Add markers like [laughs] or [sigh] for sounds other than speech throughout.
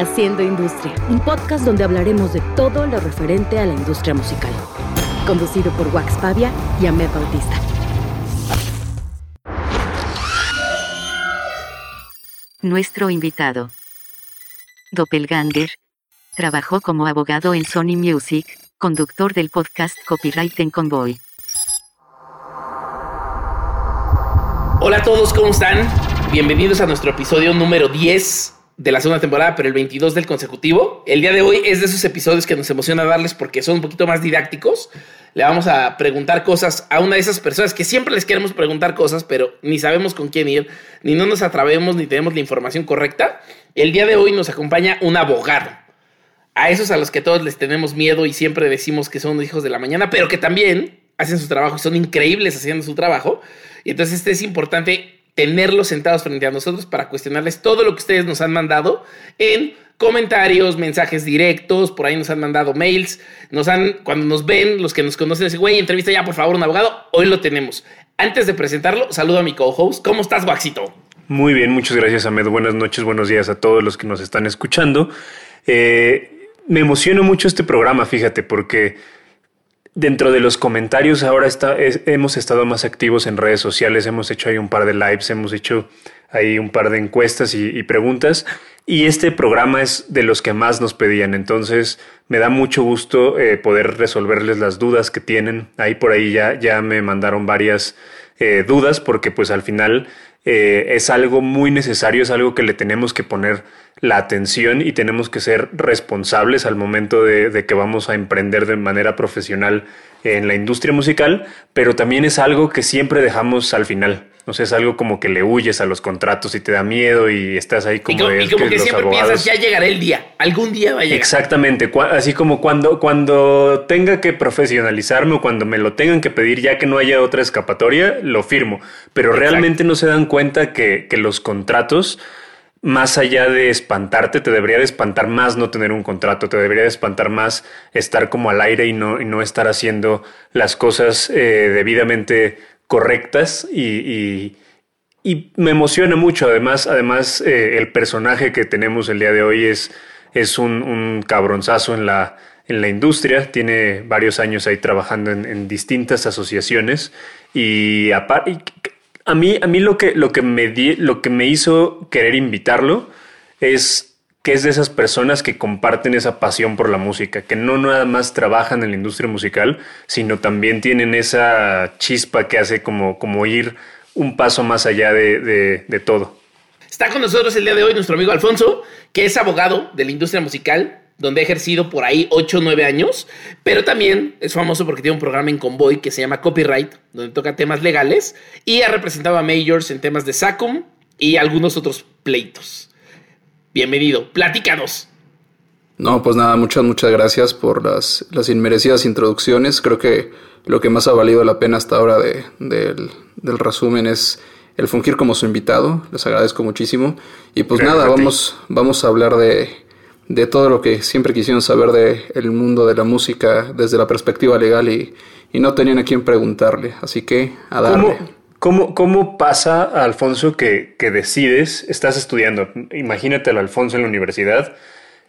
Haciendo Industria, un podcast donde hablaremos de todo lo referente a la industria musical. Conducido por Wax Pavia y Ahmed Bautista. Nuestro invitado. Doppelganger. Trabajó como abogado en Sony Music, conductor del podcast Copyright en Convoy. Hola a todos, ¿cómo están? Bienvenidos a nuestro episodio número 10 de la segunda temporada, pero el 22 del consecutivo. El día de hoy es de esos episodios que nos emociona darles porque son un poquito más didácticos. Le vamos a preguntar cosas a una de esas personas que siempre les queremos preguntar cosas, pero ni sabemos con quién ir, ni no nos atrevemos, ni tenemos la información correcta. El día de hoy nos acompaña un abogado. A esos a los que todos les tenemos miedo y siempre decimos que son hijos de la mañana, pero que también hacen su trabajo y son increíbles haciendo su trabajo. Y entonces este es importante tenerlos sentados frente a nosotros para cuestionarles todo lo que ustedes nos han mandado en comentarios, mensajes directos, por ahí nos han mandado mails, nos han, cuando nos ven, los que nos conocen, dicen, güey, entrevista ya, por favor, un abogado, hoy lo tenemos. Antes de presentarlo, saludo a mi co-host. ¿Cómo estás, Waxito? Muy bien, muchas gracias, Ahmed. Buenas noches, buenos días a todos los que nos están escuchando. Eh, me emociona mucho este programa, fíjate, porque Dentro de los comentarios ahora está, hemos estado más activos en redes sociales, hemos hecho ahí un par de lives, hemos hecho ahí un par de encuestas y, preguntas y este programa es de los que más nos pedían, entonces me da mucho gusto eh, poder resolverles las dudas que tienen. Ahí por ahí ya, ya me mandaron varias eh, dudas porque pues al final eh, es algo muy necesario, es algo que le tenemos que poner la atención y tenemos que ser responsables al momento de, que vamos a emprender de manera profesional en la industria musical, pero también es algo que siempre dejamos al final. O sea, es algo como que le huyes a los contratos y te da miedo y estás ahí como... Y como, que, siempre piensas, ya llegará el día, algún día va a llegar. Exactamente, así como cuando, cuando tenga que profesionalizarme o cuando me lo tengan que pedir ya que no haya otra escapatoria, lo firmo. Pero realmente no se dan cuenta que, que los contratos más allá de espantarte, te debería de espantar más no tener un contrato, te debería de espantar más estar como al aire y no, y no estar haciendo las cosas eh, debidamente correctas y, y, me emociona mucho. Además, además eh, el personaje que tenemos el día de hoy es, es un, un cabronzazo en la, en la industria, tiene varios años ahí trabajando en, distintas asociaciones y, a mí, a mí lo, que, lo, que me di, lo que me hizo querer invitarlo es que es de esas personas que comparten esa pasión por la música, que no nada más trabajan en la industria musical, sino también tienen esa chispa que hace como, como ir un paso más allá de, de todo. Está con nosotros el día de hoy nuestro amigo Alfonso, que es abogado de la industria musical, donde ha ejercido por ahí 8 o 9 años, pero también es famoso porque tiene un programa en Convoy que se llama Copyright, donde toca temas legales, y ha representado a Majors en temas de SACUM y algunos otros pleitos. Bienvenido, platícanos. No, pues nada, muchas, muchas gracias por las, las inmerecidas introducciones. Creo que lo que más ha valido la pena hasta ahora de, del, del resumen es el fungir como su invitado. Les agradezco muchísimo. Y pues nada, vamos, vamos a hablar de, de todo lo que siempre quisieron saber del el mundo de la música desde la perspectiva legal y, no tenían a quién preguntarle. Así que a darle. ¿Cómo, cómo, pasa, Alfonso, que, que, decides, estás estudiando, imagínate al Alfonso en la universidad,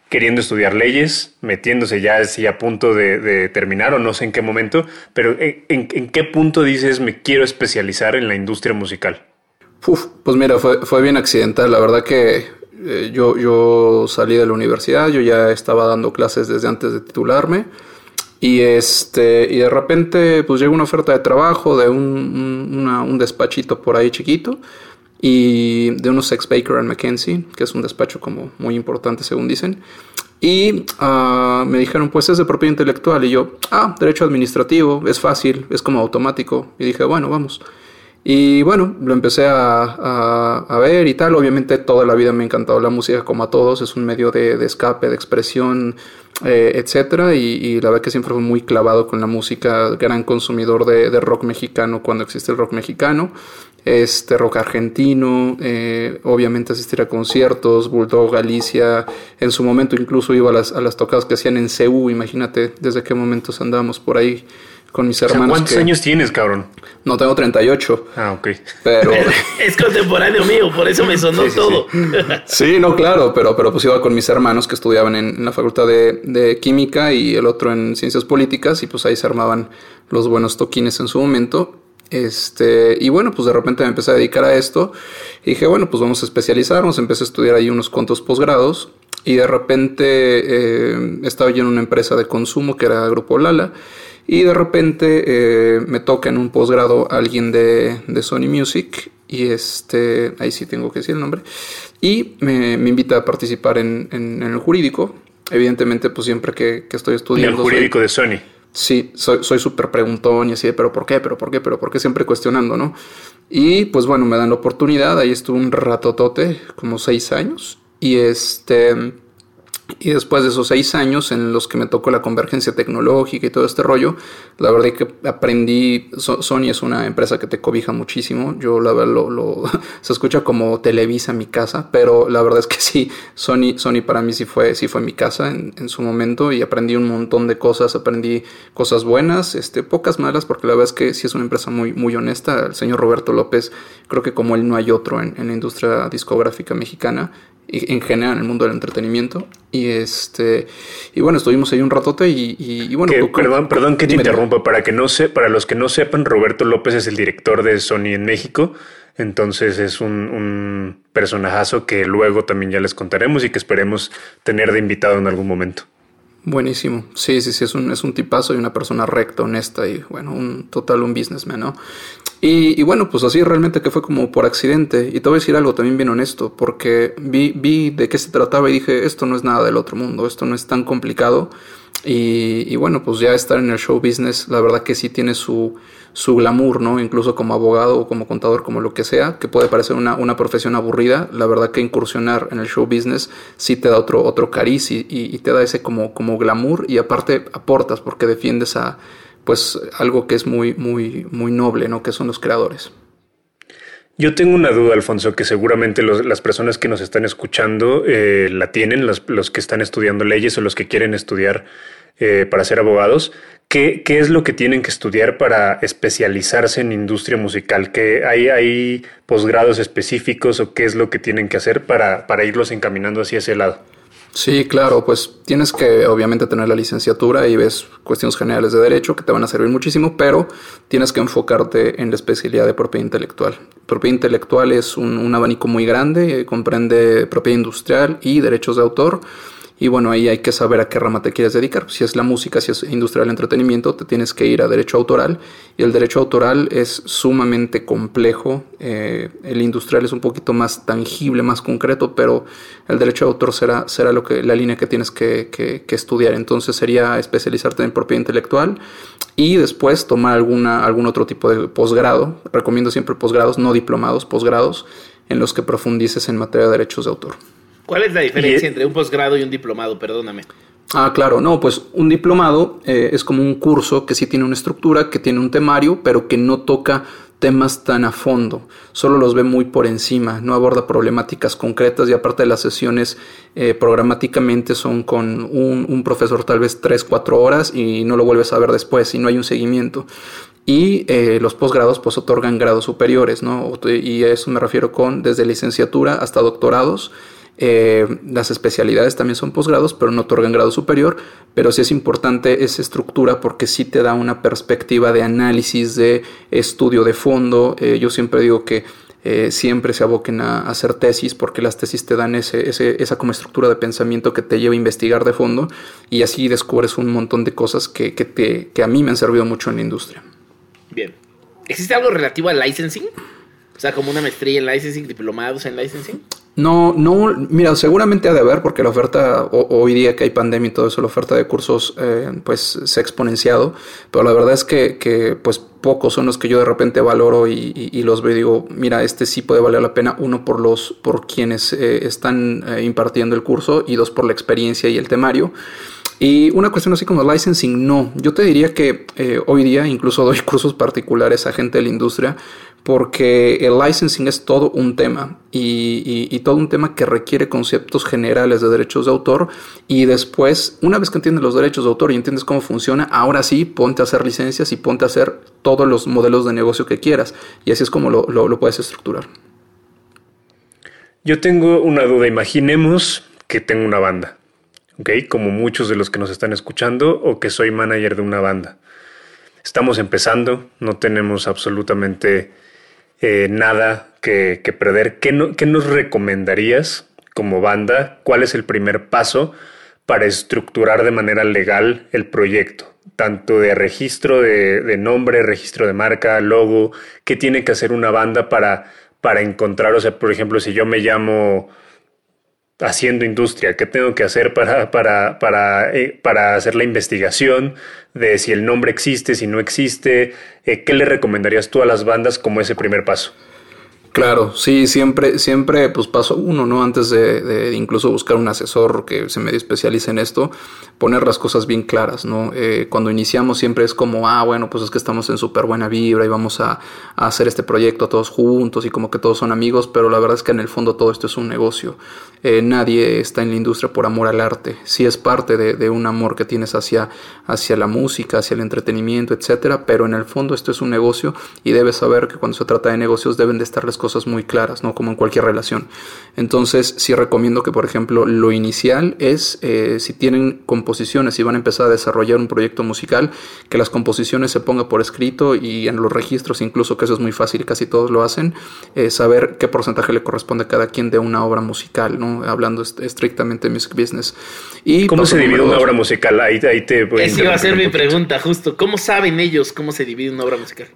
queriendo estudiar leyes, metiéndose ya así a punto de, terminar o no sé en qué momento, pero ¿en, en, qué punto dices me quiero especializar en la industria musical? Uf, pues mira, fue, fue bien accidental, la verdad que eh, yo, yo salí de la universidad, yo ya estaba dando clases desde antes de titularme. Y, este, y de repente pues llegó una oferta de trabajo de un, despachito por ahí chiquito y de unos ex Baker and McKenzie, que es un despacho como muy importante según dicen. Y ah, me dijeron, pues es de propiedad intelectual. Y yo, ah, derecho administrativo, es fácil, es como automático. Y dije, bueno, vamos. Y bueno, lo empecé a, a, ver y tal. Obviamente toda la vida me ha encantado la música como a todos. Es un medio de, de escape, de expresión, eh, etc. Y, la verdad que siempre fui muy clavado con la música. Gran consumidor de, rock mexicano cuando existe el rock mexicano. Este rock argentino. Eh, obviamente asistir a conciertos. Bulldog, Galicia. En su momento incluso iba a las, a las tocadas que hacían en CEU. Imagínate desde qué momentos andábamos por ahí con mis hermanos. ¿Cuántos años tienes, cabrón? No, tengo 38. Ah, ok. Pero... [laughs] es contemporáneo mío, por eso me sonó todo. [laughs] Sí. no, claro, pero, pero pues iba con mis hermanos que estudiaban en, la facultad de, de, Química y el otro en Ciencias Políticas y pues ahí se armaban los buenos toquines en su momento. Este, y bueno, pues de repente me empecé a dedicar a esto y dije, bueno, pues vamos a especializarnos, empecé a estudiar ahí unos cuantos posgrados y de repente eh, estaba yo en una empresa de consumo que era Grupo Lala y de repente eh, me toca en un posgrado alguien de, de, Sony Music y este, ahí sí tengo que decir el nombre, y me, me invita a participar en, en, el jurídico. Evidentemente, pues siempre que, que estoy estudiando... el jurídico de Sony. Sí, soy súper preguntón y así de, pero ¿por qué? ¿Pero por qué? ¿Pero por qué? Siempre cuestionando, ¿no? Y pues bueno, me dan la oportunidad, ahí estuve un ratotote, como seis años, y este... Y después de esos seis años en los que me tocó la convergencia tecnológica y todo este rollo, la verdad es que aprendí, Sony es una empresa que te cobija muchísimo, yo la verdad lo, [laughs] se escucha como Televisa mi casa, pero la verdad es que sí, Sony, Sony para mí sí fue, sí fue mi casa en, su momento y aprendí un montón de cosas, aprendí cosas buenas, este, pocas malas, porque la verdad es que sí es una empresa muy, muy honesta, el señor Roberto López, creo que como él no hay otro en, la industria discográfica mexicana, en general en el mundo del entretenimiento. Y este y bueno, estuvimos ahí un ratote y, bueno. perdón, perdón que te interrumpa. Para que no sé, para los que no sepan, Roberto López es el director de Sony en México. Entonces es un, un personajazo que luego también ya les contaremos y que esperemos tener de invitado en algún momento. Buenísimo. Sí, sí, sí, es un, es un tipazo y una persona recta, honesta y bueno, un total un businessman, ¿no? Y, bueno, pues así realmente que fue como por accidente. Y te voy a decir algo también bien honesto, porque vi, vi de qué se trataba y dije, esto no es nada del otro mundo, esto no es tan complicado. Y, bueno, pues ya estar en el show business, la verdad que sí tiene su, su glamour, ¿no? Incluso como abogado o como contador, como lo que sea, que puede parecer una, una profesión aburrida, la verdad que incursionar en el show business sí te da otro, otro cariz y, y, te da ese como, como glamour y aparte aportas porque defiendes a pues algo que es muy, muy, muy noble, ¿no? Que son los creadores. Yo tengo una duda, Alfonso, que seguramente las personas que nos están escuchando eh, la tienen, los, los, que están estudiando leyes o los que quieren estudiar eh, para ser abogados. ¿Qué, ¿Qué, es lo que tienen que estudiar para especializarse en industria musical? ¿Qué, hay, ¿Hay posgrados específicos o qué es lo que tienen que hacer para, para irlos encaminando hacia ese lado? Sí, claro, pues tienes que obviamente tener la licenciatura y ves cuestiones generales de derecho que te van a servir muchísimo, pero tienes que enfocarte en la especialidad de propiedad intelectual. Propiedad intelectual es un, un abanico muy grande, eh, comprende propiedad industrial y derechos de autor. Y bueno, ahí hay que saber a qué rama te quieres dedicar. Si es la música, si es industria del entretenimiento, te tienes que ir a derecho autoral. Y el derecho autoral es sumamente complejo. Eh, el industrial es un poquito más tangible, más concreto, pero el derecho de autor será, será lo que, la línea que tienes que, que, estudiar. Entonces sería especializarte en propiedad intelectual y después tomar alguna, algún otro tipo de posgrado. Recomiendo siempre posgrados, no diplomados, posgrados, en los que profundices en materia de derechos de autor. ¿Cuál es la diferencia entre un posgrado y un diplomado? Perdóname. Ah, claro, no, pues un diplomado eh, es como un curso que sí tiene una estructura, que tiene un temario, pero que no toca temas tan a fondo, solo los ve muy por encima, no aborda problemáticas concretas y aparte de las sesiones eh, programáticamente son con un, profesor tal vez 3, 4 horas y no lo vuelves a ver después y no hay un seguimiento. Y eh, los posgrados pues otorgan grados superiores, ¿no? Y a eso me refiero con desde licenciatura hasta doctorados eh, las especialidades también son posgrados, pero no otorgan grado superior, pero sí es importante esa estructura porque sí te da una perspectiva de análisis, de estudio de fondo. Eh, yo siempre digo que eh, siempre se aboquen a, hacer tesis porque las tesis te dan ese, esa como estructura de pensamiento que te lleva a investigar de fondo y así descubres un montón de cosas que, que, te, que a mí me han servido mucho en la industria. Bien. ¿Existe algo relativo al licensing? Sea, como una maestría en licensing, diplomados en licensing. No, no, mira, seguramente ha de haber, porque la oferta, hoy día que hay pandemia y todo eso, la oferta de cursos, eh, pues se ha exponenciado, pero la verdad es que, que, pues pocos son los que yo de repente valoro y, los veo y digo, mira, este sí puede valer la pena, uno por los, por quienes eh, están eh, impartiendo el curso y dos por la experiencia y el temario. Y una cuestión así como licensing, no. Yo te diría que hoy día incluso doy [laughs] cursos particulares a gente de la industria porque el licensing es todo un tema y, todo un tema que requiere conceptos generales de derechos de autor y después, una vez que entiendes los derechos de autor y entiendes cómo funciona, ahora sí ponte a hacer licencias y ponte a hacer todos los modelos de negocio que quieras y así es como lo, puedes estructurar. Yo tengo una duda, imaginemos que tengo una banda, ¿ok? Como muchos de los que nos están escuchando o que soy manager de una banda. Estamos empezando, no tenemos absolutamente eh, nada que, perder. ¿Qué, nos recomendarías como banda? ¿Cuál es el primer paso para estructurar de manera legal el proyecto? Tanto de registro de, nombre, registro de marca, logo, ¿qué tiene que hacer una banda para, para encontrar? O sea, por ejemplo, si yo me llamo haciendo industria, qué tengo que hacer para, para, para, eh, para hacer la investigación de si el nombre existe, si no existe, eh, ¿qué le recomendarías tú a las bandas como ese primer paso? Claro, sí, siempre, siempre, pues paso uno, ¿no? Antes de, incluso buscar un asesor que se me especialice en esto, poner las cosas bien claras, ¿no? Eh, cuando iniciamos siempre es como, ah, bueno, pues es que estamos en súper buena vibra y vamos a, hacer este proyecto todos juntos y como que todos son amigos, pero la verdad es que en el fondo todo esto es un negocio. Eh, nadie está en la industria por amor al arte. Sí es parte de, un amor que tienes hacia, hacia la música, hacia el entretenimiento, etcétera, pero en el fondo esto es un negocio y debes saber que cuando se trata de negocios deben de estarles cosas muy claras, ¿no? Como en cualquier relación. Entonces, sí recomiendo que, por ejemplo, lo inicial es, eh, si tienen composiciones y van a empezar a desarrollar un proyecto musical, que las composiciones se ponga por escrito y en los registros, incluso que eso es muy fácil casi todos lo hacen, eh, saber qué porcentaje le corresponde a cada quien de una obra musical, ¿no? Hablando estrictamente de music business. Y ¿Cómo se divide una obra musical? Ahí, ahí te Esa iba a ser mi pregunta, justo. ¿Cómo saben ellos cómo se divide una obra musical?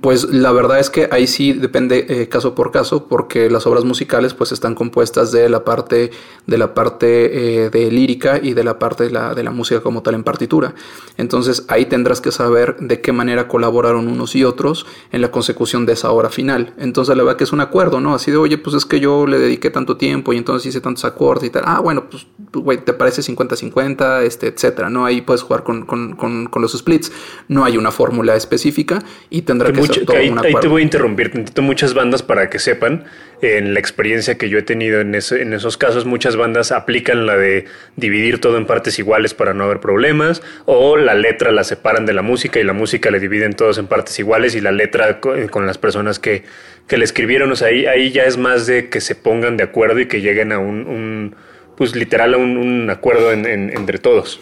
Pues la verdad es que ahí sí depende eh, caso por caso, porque las obras musicales pues están compuestas de la parte de la parte eh, de lírica y de la parte de la, de la música como tal en partitura. Entonces ahí tendrás que saber de qué manera colaboraron unos y otros en la consecución de esa obra final. Entonces la verdad que es un acuerdo, ¿no? Así de, oye, pues es que yo le dediqué tanto tiempo y entonces hice tantos acordes y tal. Ah, bueno, pues, güey, te parece 50-50, este, etcétera, ¿no? Ahí puedes jugar con, con, con, con los splits. No hay una fórmula específica y que ahí, te voy a interrumpir Muchas bandas, para que sepan, en la experiencia que yo he tenido en, en esos casos, muchas bandas aplican la de dividir todo en partes iguales para no haber problemas, o la letra la separan de la música y la música le dividen todos en partes iguales y la letra con, las personas que, que le escribieron. O sea, ahí, ahí ya es más de que se pongan de acuerdo y que lleguen a un, pues literal a un, acuerdo entre todos.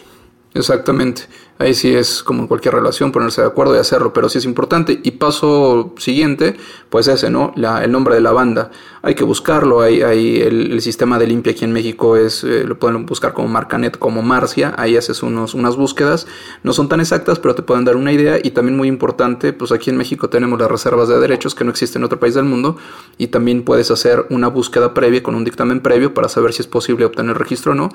Exactamente. Ahí sí es como en cualquier relación ponerse de acuerdo y hacerlo, pero sí es importante. Y paso siguiente, pues ese, ¿no? El nombre de la banda. Hay que buscarlo. Hay, hay el, sistema de limpia aquí en México es, eh, lo pueden buscar como Marcanet, como Marcia. Ahí haces unos, unas búsquedas. No son tan exactas, pero te pueden dar una idea. Y también muy importante, pues aquí en México tenemos las reservas de derechos que no existen en otro país del mundo. Y también puedes hacer una búsqueda previa con un dictamen previo para saber si es posible obtener registro o no.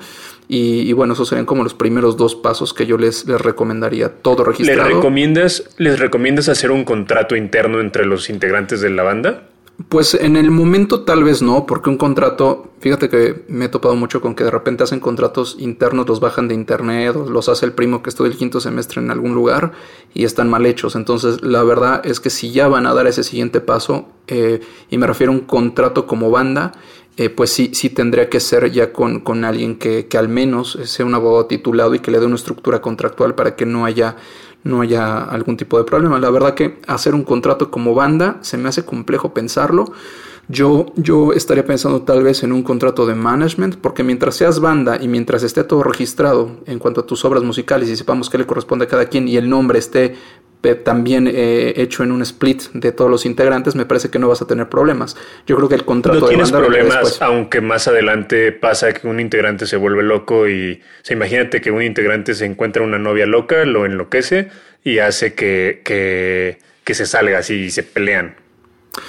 Y, bueno, esos serían como los primeros dos pasos que yo les, les recomendaría todo registrado. ¿Les recomiendas, ¿Les recomiendas hacer un contrato interno entre los integrantes de la banda? Pues en el momento tal vez no, porque un contrato, fíjate que me he topado mucho con que de repente hacen contratos internos, los bajan de internet, o los hace el primo que estudia el quinto semestre en algún lugar y están mal hechos. Entonces la verdad es que si ya van a dar ese siguiente paso, eh, y me refiero a un contrato como banda, eh, pues sí, sí tendría que ser ya con, con alguien que, que, al menos sea un abogado titulado y que le dé una estructura contractual para que no haya, no haya algún tipo de problema. La verdad que hacer un contrato como banda se me hace complejo pensarlo. Yo, yo estaría pensando tal vez en un contrato de management, porque mientras seas banda y mientras esté todo registrado en cuanto a tus obras musicales y sepamos qué le corresponde a cada quien y el nombre esté también eh, hecho en un split de todos los integrantes, me parece que no vas a tener problemas. Yo creo que el contrato no tienes problemas, aunque más adelante pasa que un integrante se vuelve loco y se imagínate que un integrante se encuentra una novia loca, lo enloquece y hace que, que, que se salga así y se pelean.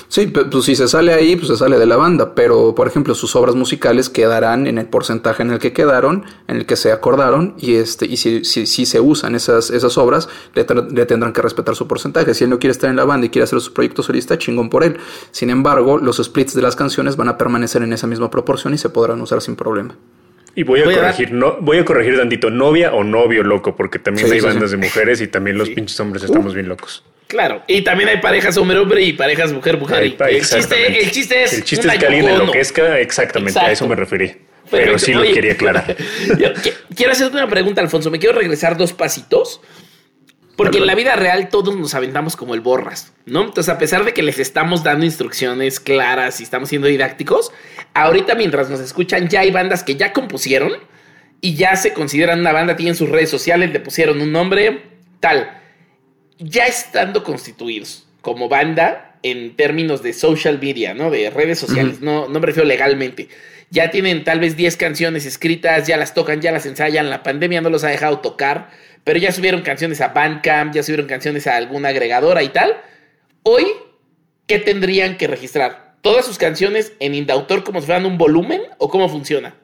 Sí, pues si se sale ahí, pues se sale de la banda, pero por ejemplo sus obras musicales quedarán en el porcentaje en el que quedaron, en el que se acordaron, y este, y si, si, si se usan esas, esas obras, le, tendrán que respetar su porcentaje. Si él no quiere estar en la banda y quiere hacer su proyecto solista, chingón por él. Sin embargo, los splits de las canciones van a permanecer en esa misma proporción y se podrán usar sin problema. Y voy a corregir, no, voy a corregir tantito, novia o novio loco, porque también hay bandas de mujeres y también los pinches hombres estamos bien locos. Claro, y también hay parejas hombre-hombre y parejas mujer-mujer. El chiste, el chiste es. El chiste es que alguien enloquezca, exactamente, a eso me referí. Pero, sí lo quería [laughs] aclarar. quiero hacerte una pregunta, Alfonso. Me quiero regresar dos pasitos. Porque en la vida real todos nos aventamos como el borras, ¿no? Entonces, a pesar de que les estamos dando instrucciones claras y estamos siendo didácticos, ahorita mientras nos escuchan ya hay bandas que ya compusieron y ya se consideran una banda, tienen sus redes sociales, le pusieron un nombre, tal. Ya estando constituidos como banda en términos de social media, ¿no? De redes sociales, no, no me refiero legalmente. Ya tienen tal vez 10 canciones escritas, ya las tocan, ya las ensayan, la pandemia no los ha dejado tocar pero ya subieron canciones a Bandcamp, ya subieron canciones a alguna agregadora y tal. Hoy, ¿qué tendrían que registrar? ¿Todas sus canciones en Indautor como si fueran un volumen o cómo funciona?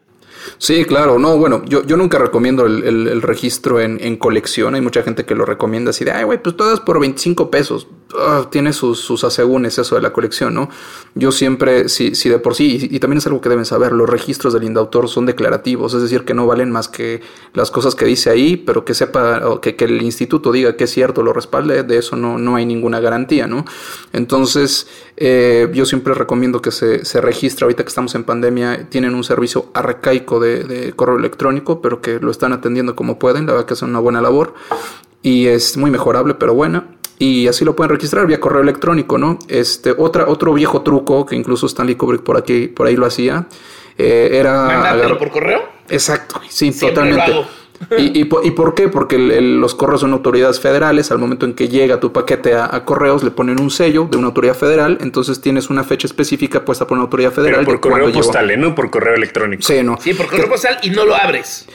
Sí, claro, no, bueno, yo, yo nunca recomiendo el, registro en, colección, hay mucha gente que lo recomienda así de, ay, güey, pues todas por 25 pesos, ah, tiene sus, sus asegúnes eso de la colección, ¿no? Yo siempre, si, si de por sí, y, también es algo que deben saber, los registros del indautor son declarativos, es decir, que no valen más que las cosas que dice ahí, pero que sepa, o que, que el instituto diga que es cierto, lo respalde, de eso no, no hay ninguna garantía, ¿no? Entonces, eh, yo siempre recomiendo que se, se registre, ahorita que estamos en pandemia, tienen un servicio arcaico de, correo electrónico, pero que lo están atendiendo como pueden, la verdad que hacen una buena labor y es muy mejorable, pero buena. Y así lo pueden registrar vía correo electrónico, ¿no? Este, otra, otro viejo truco que incluso Stanley Kubrick por aquí, por ahí lo hacía, eh, era... por correo? Exacto, sí, totalmente. [laughs] ¿Y, y, por qué? Porque los correos son autoridades federales. Al momento en que llega tu paquete a, correos, le ponen un sello de una autoridad federal. Entonces tienes una fecha específica puesta por una autoridad federal. Pero por correo postal, ¿eh? no por correo electrónico. Sí, no. Sí, por correo postal y no lo abres.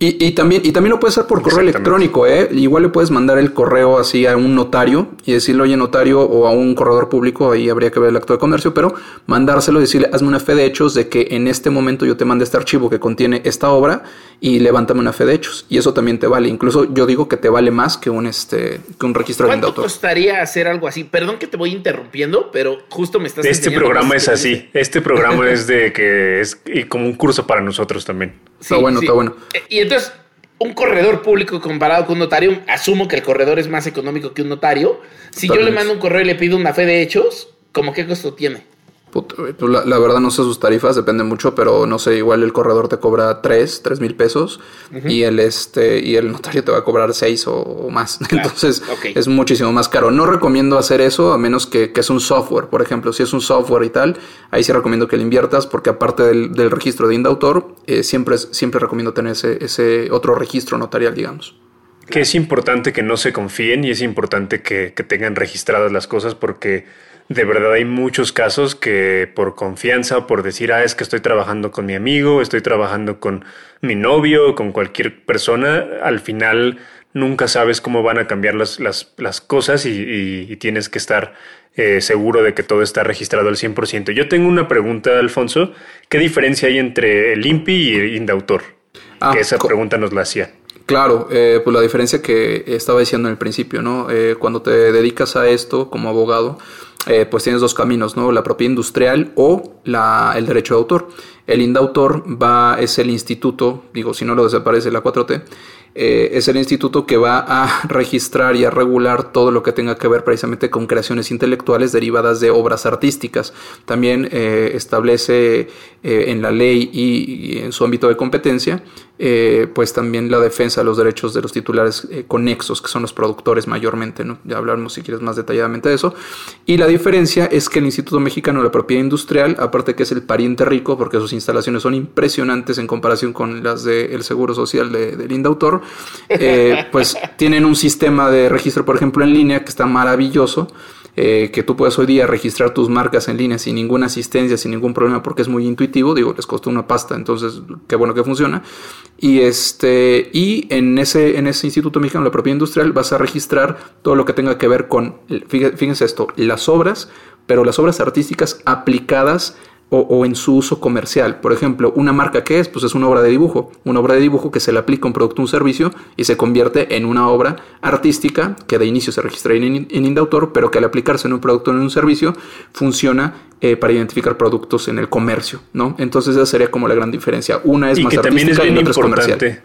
Y, y, también, y también lo puedes hacer por correo electrónico, ¿eh? Igual le puedes mandar el correo así a un notario y decirle, oye, notario, o a un corredor público, ahí habría que ver el acto de comercio, pero mandárselo y decirle, hazme una fe de hechos de que en este momento yo te mande este archivo que contiene esta obra y levántame una fe de hechos. Y eso también te vale. Incluso yo digo que te vale más que un, este, que un registro de autor. ¿Cuánto costaría hacer algo así? Perdón que te voy interrumpiendo, pero justo me estás Este programa es así. Este programa es de que es [laughs] como un curso para nosotros también. Está bueno, está bueno. Eh, y entonces un corredor público comparado con un notario, asumo que el corredor es más económico que un notario. Si yo le mando un correo y le pido una fe de hechos, ¿cómo qué costo tiene? Pues la, verdad no sé sus tarifas, depende mucho, pero no sé, igual el corredor te cobra 3, 3 mil pesos y el este y el notario te va a cobrar 6 o, más. [laughs] Entonces es muchísimo más caro. No recomiendo hacer eso a menos que, que, es un software, por ejemplo, si es un software y tal, ahí sí recomiendo que le inviertas porque aparte del, registro de Indautor, eh, siempre, siempre recomiendo tener ese, ese otro registro notarial, digamos. Que es importante que no se confíen y es importante que, que tengan registradas las cosas porque de verdad hay muchos casos que por confianza, por decir, ah, es que estoy trabajando con mi amigo, estoy trabajando con mi novio, con cualquier persona, al final nunca sabes cómo van a cambiar las, las, las cosas y, tienes que estar eh, seguro de que todo está registrado al 100%. Yo tengo una pregunta, Alfonso. ¿Qué diferencia hay entre el INPI y el Indautor? Ah, que esa pregunta nos la hacía. Claro, eh, pues la diferencia que estaba diciendo en el principio, ¿no? Eh, cuando te dedicas a esto como abogado, eh, pues tienes dos caminos, ¿no? La propiedad industrial o la, el derecho de autor. El indautor va, es el instituto, digo, si no lo desaparece la 4T, eh, es el instituto que va a [laughs] registrar y a regular todo lo que tenga que ver precisamente con creaciones intelectuales derivadas de obras artísticas. También eh, establece en la ley y, en su ámbito de competencia eh, pues también la defensa de los derechos de los titulares eh, conexos, que son los productores mayormente, ya hablaremos si quieres más detalladamente de eso. Y la diferencia es que el Instituto Mexicano de la Propiedad Industrial, aparte que es el pariente rico, porque sus instalaciones son impresionantes en comparación con las del Seguro Social de, del Indautor, eh, pues tienen un sistema de registro, por ejemplo, en línea que está maravilloso. Eh, que tú puedes hoy día registrar tus marcas en línea sin ninguna asistencia, sin ningún problema, porque es muy intuitivo. Digo, les costó una pasta, entonces qué bueno que funciona. Y, este, y en, ese, en ese Instituto Mexicano de la Propiedad Industrial vas a registrar todo lo que tenga que ver con, fíjense esto, las obras, pero las obras artísticas aplicadas o, en su uso comercial. Por ejemplo, una marca que es, pues es una obra de dibujo, una obra de dibujo que se le aplica un producto o un servicio y se convierte en una obra artística que de inicio se registra en, en Indautor, pero que al aplicarse en un producto o en un servicio funciona eh, para identificar productos en el comercio, ¿no? Entonces esa sería como la gran diferencia. Una es más artística y otra es comercial.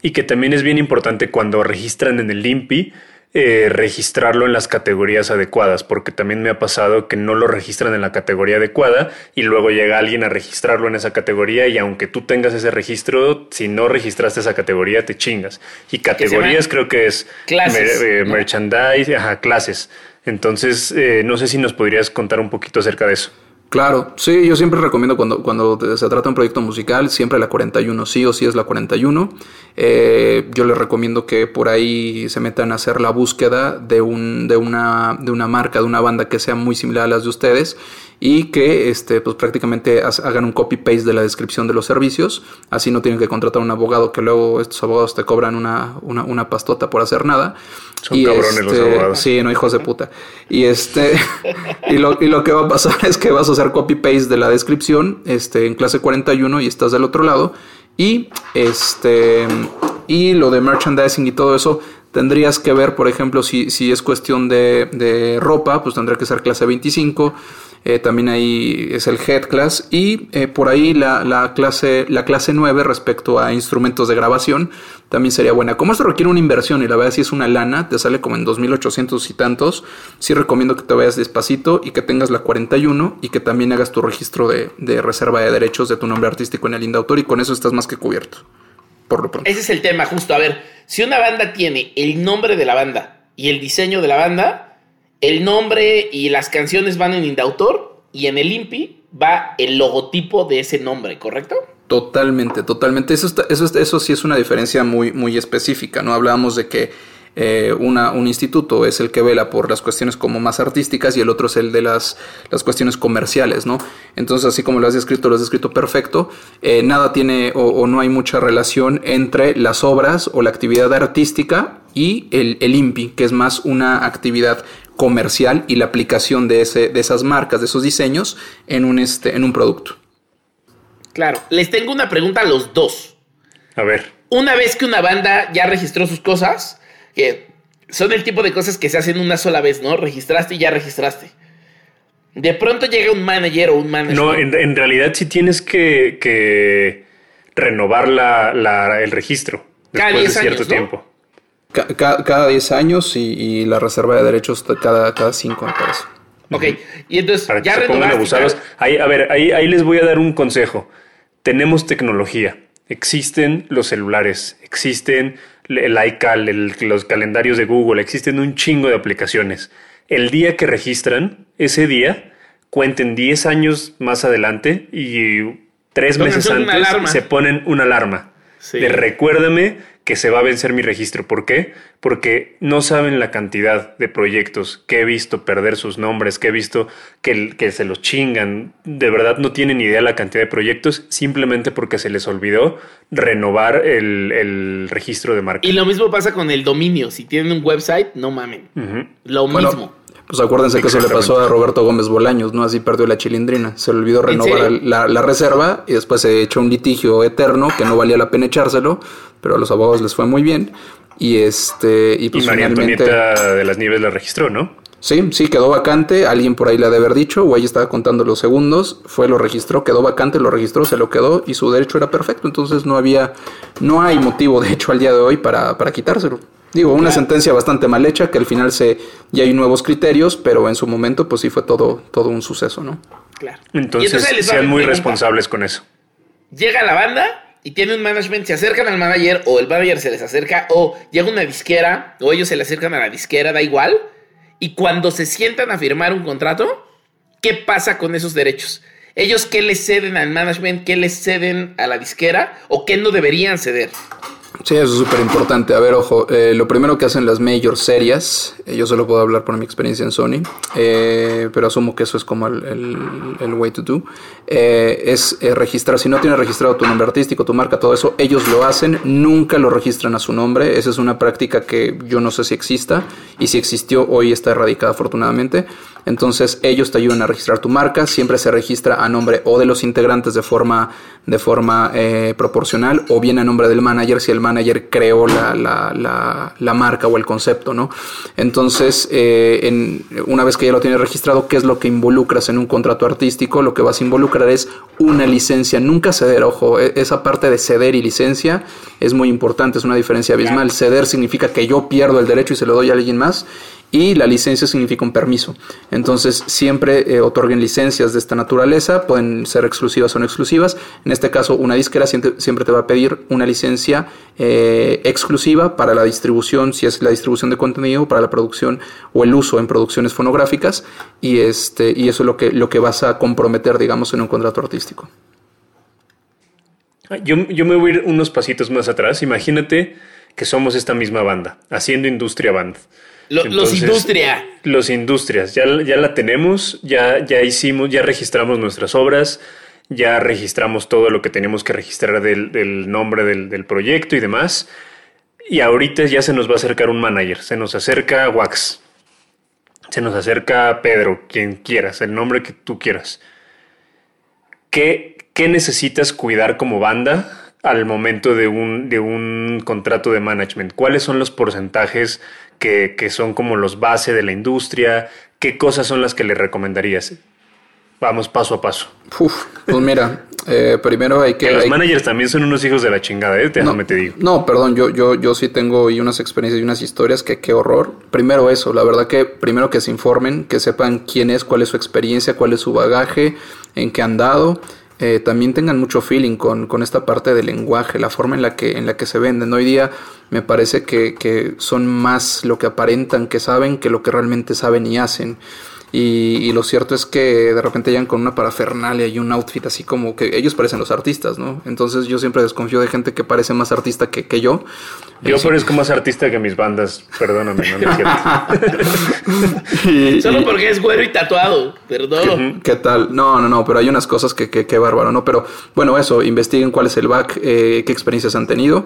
Y que también es bien importante cuando registran en el INPI eh, registrarlo en las categorías adecuadas, porque también me ha pasado que no lo registran en la categoría adecuada y luego llega alguien a registrarlo en esa categoría y aunque tú tengas ese registro, si no registraste esa categoría te chingas. Y categorías creo que es eh, merchandise, ajá, clases. Entonces, eh, no sé si nos podrías contar un poquito acerca de eso. Claro, sí, yo siempre recomiendo cuando, cuando se trata de un proyecto musical, siempre la 41, sí o sí es la 41. Eh, yo les recomiendo que por ahí se metan a hacer la búsqueda de, un, de, una, de una marca, de una banda que sea muy similar a las de ustedes y que este, pues prácticamente hagan un copy-paste de la descripción de los servicios. Así no tienen que contratar a un abogado que luego estos abogados te cobran una, una, una pastota por hacer nada. Son cabrones los este, abogados. Sí, no hijos de puta. Y este [laughs] y, lo, y lo que va a pasar es que vas a hacer copy-paste de la descripción este, en clase 41 y estás del otro lado. Y este y lo de merchandising y todo eso tendrías que ver, por ejemplo, si, si es cuestión de, de ropa, pues tendría que ser clase 25 eh, también ahí es el Head Class y eh, por ahí la, clase, la clase 9 respecto a instrumentos de grabación también sería buena. Como esto requiere una inversión y la verdad si es una lana, te sale como en 2800 y tantos, sí recomiendo que te vayas despacito y que tengas la 41 y que también hagas tu registro de, reserva de derechos de tu nombre artístico en el Indautor y con eso estás más que cubierto. Por lo pronto. Ese es el tema, justo. A ver, si una banda tiene el nombre de la banda y el diseño de la banda, el nombre y las canciones van en Indautor y en el INPI va el logotipo de ese nombre, ¿correcto? Totalmente, totalmente. Eso, eso, eso sí es una diferencia muy, muy específica, ¿no? Hablábamos de que eh, una, un instituto es el que vela por las cuestiones como más artísticas y el otro es el de las, las cuestiones comerciales, ¿no? Entonces, así como lo has descrito, lo has descrito perfecto, eh, nada tiene o, no hay mucha relación entre las obras o la actividad artística y el, el INPI, que es más una actividad comercial y la aplicación de, ese, de esas marcas, de esos diseños en un, este, en un producto. Claro, les tengo una pregunta a los dos. A ver. Una vez que una banda ya registró sus cosas, que son el tipo de cosas que se hacen una sola vez, ¿no? Registraste y ya registraste. De pronto llega un manager o un manager. No, en, realidad sí tienes que, renovar la, el registro después de cierto tiempo cada 10 años y, la reserva de derechos cada, cada 5, me parece. Ok, y entonces Para que ya se pongan abusados. Ahí, a ver, ahí, ahí les voy a dar un consejo. Tenemos tecnología. Existen los celulares, existen el iCal, los calendarios de Google, existen un chingo de aplicaciones. El día que registran, ese día, cuenten 10 años más adelante y tres meses antes se ponen una alarma. De recuérdame que se va a vencer mi registro. ¿Por qué? Porque no saben la cantidad de proyectos que he visto perder sus nombres, que he visto que, que se los chingan. De verdad no tienen idea la cantidad de proyectos simplemente porque se les olvidó renovar el, registro de marca. Y lo mismo pasa con el dominio. Si tienen un website, no mamen. Lo mismo. Pues acuérdense que eso le pasó a Roberto Gómez Bolaños, ¿no? Así perdió la chilindrina. Se le olvidó renovar la, reserva y después se echó un litigio eterno que no valía la pena echárselo, pero a los abogados les fue muy bien. Y este. Y, pues María Antonieta de las Nieves la registró, ¿no? Sí, sí, quedó vacante. Alguien por ahí le ha de haber dicho, o ahí estaba contando los segundos. Fue, lo registró, quedó vacante, lo registró, se lo quedó y su derecho era perfecto. Entonces no había. No hay motivo, de hecho, al día de hoy para, para quitárselo. Digo, una sentencia bastante mal hecha, que al final se ya hay nuevos criterios, pero en su momento pues sí fue todo, todo un suceso, ¿no? Claro. Entonces, sean muy responsables con eso. Llega la banda y tiene un management, se acercan al manager o el manager se les acerca o llega una disquera o ellos se le acercan a la disquera, da igual. Y cuando se sientan a firmar un contrato, ¿qué pasa con esos derechos? ¿Ellos qué les ceden al management? ¿Qué les ceden a la disquera? ¿O qué no deberían ceder? Sí, eso es súper importante. A ver, ojo, eh, lo primero que hacen las major series, eh, yo solo puedo hablar por mi experiencia en Sony, eh, pero asumo que eso es como el, el, way to do, es registrar, si no tienes registrado tu nombre artístico, tu marca, todo eso, ellos lo hacen, nunca lo registran a su nombre, esa es una práctica que yo no sé si exista, y si existió, hoy está erradicada afortunadamente, entonces ellos te ayudan a registrar tu marca, siempre se registra a nombre o de los integrantes de forma, de forma proporcional, o bien a nombre del manager, si el manager creó la, la, la, marca o el concepto, ¿no? Entonces, eh, en, una vez que ya lo tienes registrado, ¿qué es lo que involucras en un contrato artístico? Lo que vas a involucrar es una licencia, nunca ceder, ojo, e, esa parte de ceder y licencia es muy importante, es una diferencia abismal. Ceder significa que yo pierdo el derecho y se lo doy a alguien más y la licencia significa un permiso. Entonces siempre eh, otorguen licencias de esta naturaleza, pueden ser exclusivas o no exclusivas. En este caso, una disquera siempre, te va a pedir una licencia eh, exclusiva para la distribución, si es la distribución de contenido, para la producción o el uso en producciones fonográficas y, este, y eso es lo que, lo que vas a comprometer, digamos, en un contrato artístico. Yo, yo me voy a ir unos pasitos más atrás. Imagínate que somos esta misma banda, haciendo industria band los industria. Los industrias, ya, ya la tenemos, ya, ya hicimos, ya registramos nuestras obras, ya registramos todo lo que tenemos que registrar del, nombre del, proyecto y demás. Y ahorita ya se nos va a acercar un manager, se nos acerca Wax, se nos acerca Pedro, quien quieras, el nombre que tú quieras. ¿Qué, qué necesitas cuidar como banda al momento de un, de un contrato de management? ¿Cuáles son los porcentajes que, son como los base de la industria? ¿Qué cosas son las que le recomendarías? Vamos paso a paso. Uf, pues mira, eh, primero hay que... los managers también son unos hijos de la chingada, ¿eh? Déjame no, te digo. No, perdón, yo, yo, yo sí tengo y unas experiencias y unas historias que qué horror. Primero eso, la verdad que primero que se informen, que sepan quién es, cuál es su experiencia, cuál es su bagaje, en qué han dado. Eh, también tengan mucho feeling con, con, esta parte del lenguaje, la forma en la que, en la que se venden. Hoy día me parece que, que son más lo que aparentan que saben que lo que realmente saben y hacen. Y, lo cierto es que de repente llegan con una parafernalia y un outfit así como que ellos parecen los artistas, ¿no? Entonces yo siempre desconfío de gente que parece más artista que, que yo. Yo parezco más artista que mis bandas, perdóname, no me [laughs] Solo porque es güero y tatuado, perdón. ¿Qué, tal? No, no, no, pero hay unas cosas que, que, bárbaro, ¿no? Pero bueno, eso, investiguen cuál es el back, eh, qué experiencias han tenido.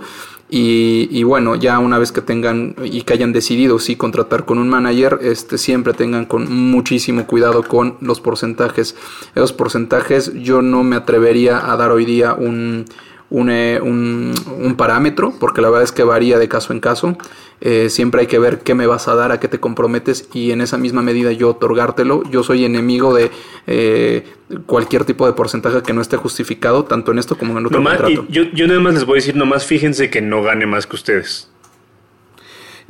Y, bueno, ya una vez que tengan y que hayan decidido sí contratar con un manager, este, siempre tengan con muchísimo cuidado con los porcentajes. Esos porcentajes yo no me atrevería a dar hoy día un, eh, un, un, parámetro, porque la verdad es que varía de caso en caso. Eh, siempre hay que ver qué me vas a dar, a qué te comprometes y en esa misma medida yo otorgártelo. Yo soy enemigo de eh, cualquier tipo de porcentaje que no esté justificado, tanto en esto como en otro contrato. yo, yo nada más les voy a decir, nomás fíjense que no gane más que ustedes.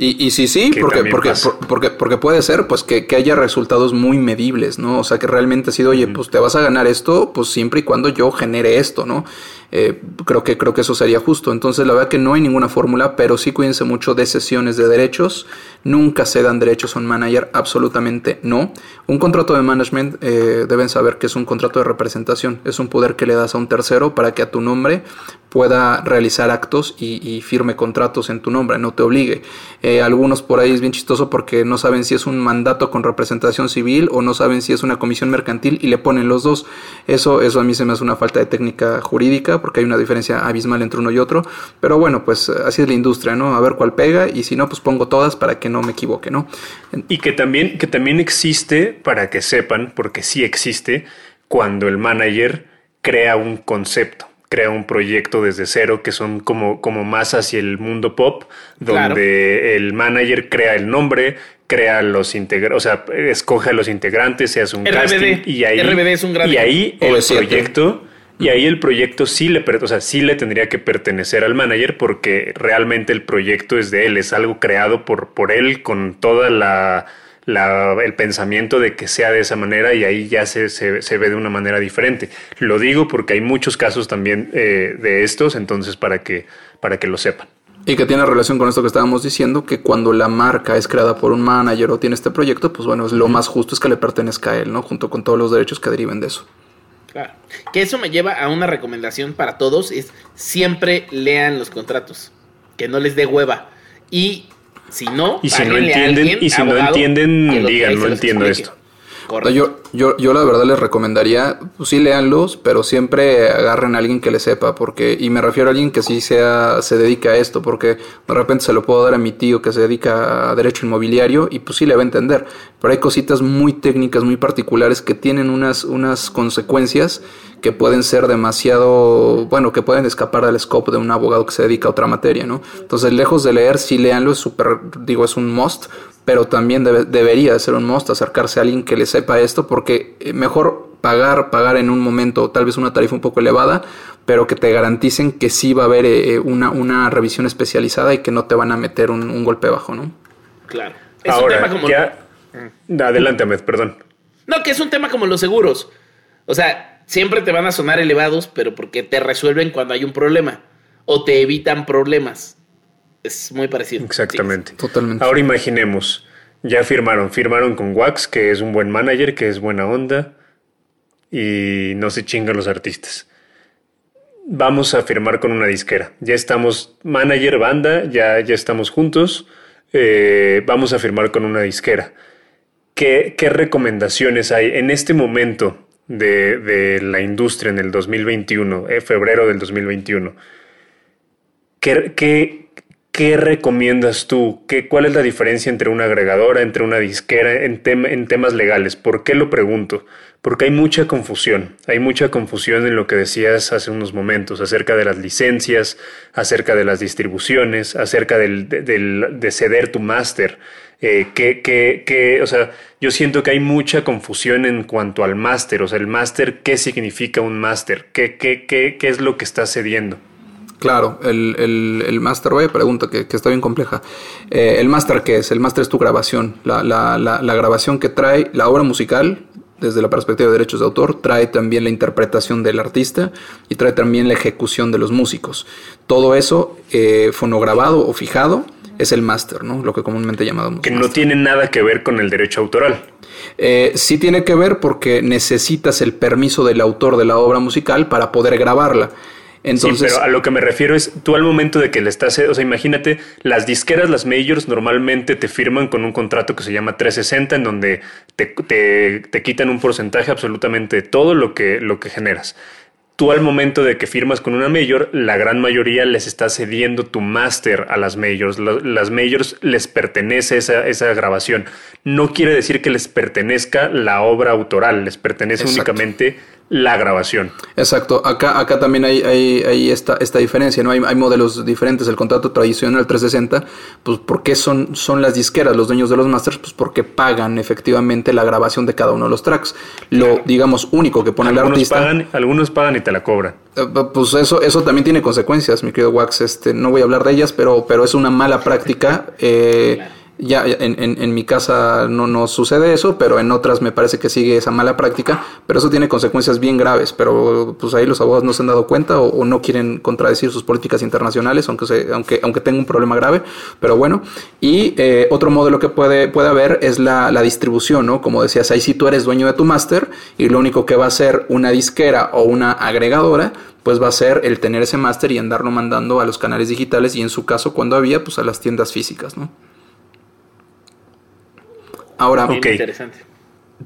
Y, y sí, sí, porque, porque, porque, porque, puede ser pues que, que, haya resultados muy medibles, ¿no? O sea, que realmente ha sido, oye, pues te vas a ganar esto, pues siempre y cuando yo genere esto, ¿no? Eh, creo, que, creo que eso sería justo. Entonces, la verdad que no hay ninguna fórmula, pero sí cuídense mucho de sesiones de derechos. Nunca se dan derechos a un manager, absolutamente no. Un contrato de management eh, deben saber que es un contrato de representación. Es un poder que le das a un tercero para que a tu nombre pueda realizar actos y, firme contratos en tu nombre, no te obligue. Eh, algunos por ahí es bien chistoso porque no saben si es un mandato con representación civil o no saben si es una comisión mercantil y le ponen los dos. Eso, eso a mí se me hace una falta de técnica jurídica porque hay una diferencia abismal entre uno y otro. Pero bueno, pues así es la industria, ¿no? A ver cuál pega y si no, pues pongo todas para que no me equivoque, ¿no? Y que también, que también existe, para que sepan, porque sí existe, cuando el manager crea un concepto crea un proyecto desde cero que son como, como más hacia el mundo pop, donde el manager crea el nombre, crea los integrantes, o sea, escoge a los integrantes, se hace un casting y ahí, es un gran y ahí el proyecto y ahí el proyecto sí le, o sea, sí le tendría que pertenecer al manager porque realmente el proyecto es de él, es algo creado por, por él con toda la, el pensamiento de que sea de esa manera y ahí ya se, se, ve de una manera diferente. Lo digo porque hay muchos casos también eh, de estos, entonces para que, para que lo sepan. Y que tiene relación con esto que estábamos diciendo, que cuando la marca es creada por un manager o tiene este proyecto, pues bueno, lo más justo es que le pertenezca a él, ¿no? Junto con todos los derechos que deriven de eso. Claro. Que eso me lleva a una recomendación para todos, es siempre lean los contratos, que no les dé hueva. Y si no, y si no entienden, y si no entienden, digan, no entiendo esto. Yo, Yo, yo la verdad les recomendaría, pues sí leanlos, pero siempre agarren a alguien que le sepa, porque, y me refiero a alguien que sí sea, se dedica a esto, porque de repente se lo puedo dar a mi tío que se dedica a derecho inmobiliario y pues sí le va a entender. Pero hay cositas muy técnicas, muy particulares que tienen unas, unas consecuencias que pueden ser demasiado, bueno, que pueden escapar del scope de un abogado que se dedica a otra materia, ¿no? Entonces, lejos de leer, sí leanlo, es súper, digo, es un must, pero también debería de ser un must acercarse a alguien que le sepa esto, porque eh, mejor pagar, pagar en un momento tal vez una tarifa un poco elevada, pero que te garanticen que sí va a haber eh, una, una revisión especializada y que no te van a meter un, golpe bajo, ¿no? Claro. Es Ahora, un tema como... ya... Adelante, Ahmed, perdón. No, que es un tema como los seguros. O sea, siempre te van a sonar elevados, pero porque te resuelven cuando hay un problema o te evitan problemas. Es muy parecido. Exactamente. Totalmente. Ahora imaginemos, ya firmaron, firmaron con Wax, que es un buen manager, que es buena onda y no se chingan los artistas. Vamos a firmar con una disquera. Ya estamos manager, banda, ya, ya estamos juntos. Eh, vamos a firmar con una disquera. ¿Qué, ¿Qué, recomendaciones hay en este momento de, de la industria en el 2021, eh, febrero del 2021? ¿Qué, qué, ¿Qué recomiendas tú? ¿Qué, ¿Cuál es la diferencia entre una agregadora, entre una disquera en, temas legales? ¿Por qué lo pregunto? Porque hay mucha confusión, hay mucha confusión en lo que decías hace unos momentos acerca de las licencias, acerca de las distribuciones, acerca del, de ceder tu máster. Eh, que, que, o sea, yo siento que hay mucha confusión en cuanto al máster, o sea, el máster, ¿qué significa un máster? ¿Qué, qué, qué, ¿Qué es lo que está cediendo? Claro, el, el, el máster, vaya pregunta que, que, está bien compleja. Eh, ¿El máster qué es? El máster es tu grabación, la, la, la, la, grabación que trae la obra musical, desde la perspectiva de derechos de autor, trae también la interpretación del artista y trae también la ejecución de los músicos. Todo eso eh, fonograbado o fijado es el máster, ¿no? Lo que comúnmente llamamos. Que no tiene nada que ver con el derecho autoral. Eh, sí tiene que ver porque necesitas el permiso del autor de la obra musical para poder grabarla. Entonces, sí, pero a lo que me refiero es, tú al momento de que le estás, o sea, imagínate, las disqueras, las majors, normalmente te firman con un contrato que se llama 360, en donde te, te, te quitan un porcentaje absolutamente de todo lo que, lo que generas. Tú al momento de que firmas con una major, la gran mayoría les está cediendo tu máster a las majors. Las majors les pertenece esa, esa grabación. No quiere decir que les pertenezca la obra autoral, les pertenece Exacto. únicamente la grabación. Exacto, acá, acá también hay, hay, hay esta, esta, diferencia, ¿no? Hay, hay, modelos diferentes, el contrato tradicional 360, pues ¿por qué son, son las disqueras los dueños de los masters? Pues porque pagan efectivamente la grabación de cada uno de los tracks. Lo, digamos, único que pone algunos el artista... Pagan, algunos pagan y te la cobran. Eh, pues eso, eso también tiene consecuencias, mi querido Wax, este, no voy a hablar de ellas, pero, pero es una mala práctica. Eh, ya en, en, en, mi casa no, no sucede eso, pero en otras me parece que sigue esa mala práctica, pero eso tiene consecuencias bien graves, pero pues ahí los abogados no se han dado cuenta o, o no quieren contradecir sus políticas internacionales, aunque, se, aunque, aunque tenga un problema grave, pero bueno. Y eh, otro modelo que puede, puede haber es la, la distribución, ¿no? Como decías, ahí si tú eres dueño de tu máster y lo único que va a ser una disquera o una agregadora, pues va a ser el tener ese máster y andarlo mandando a los canales digitales y en su caso cuando había, pues a las tiendas físicas, ¿no? Ahora, okay. interesante.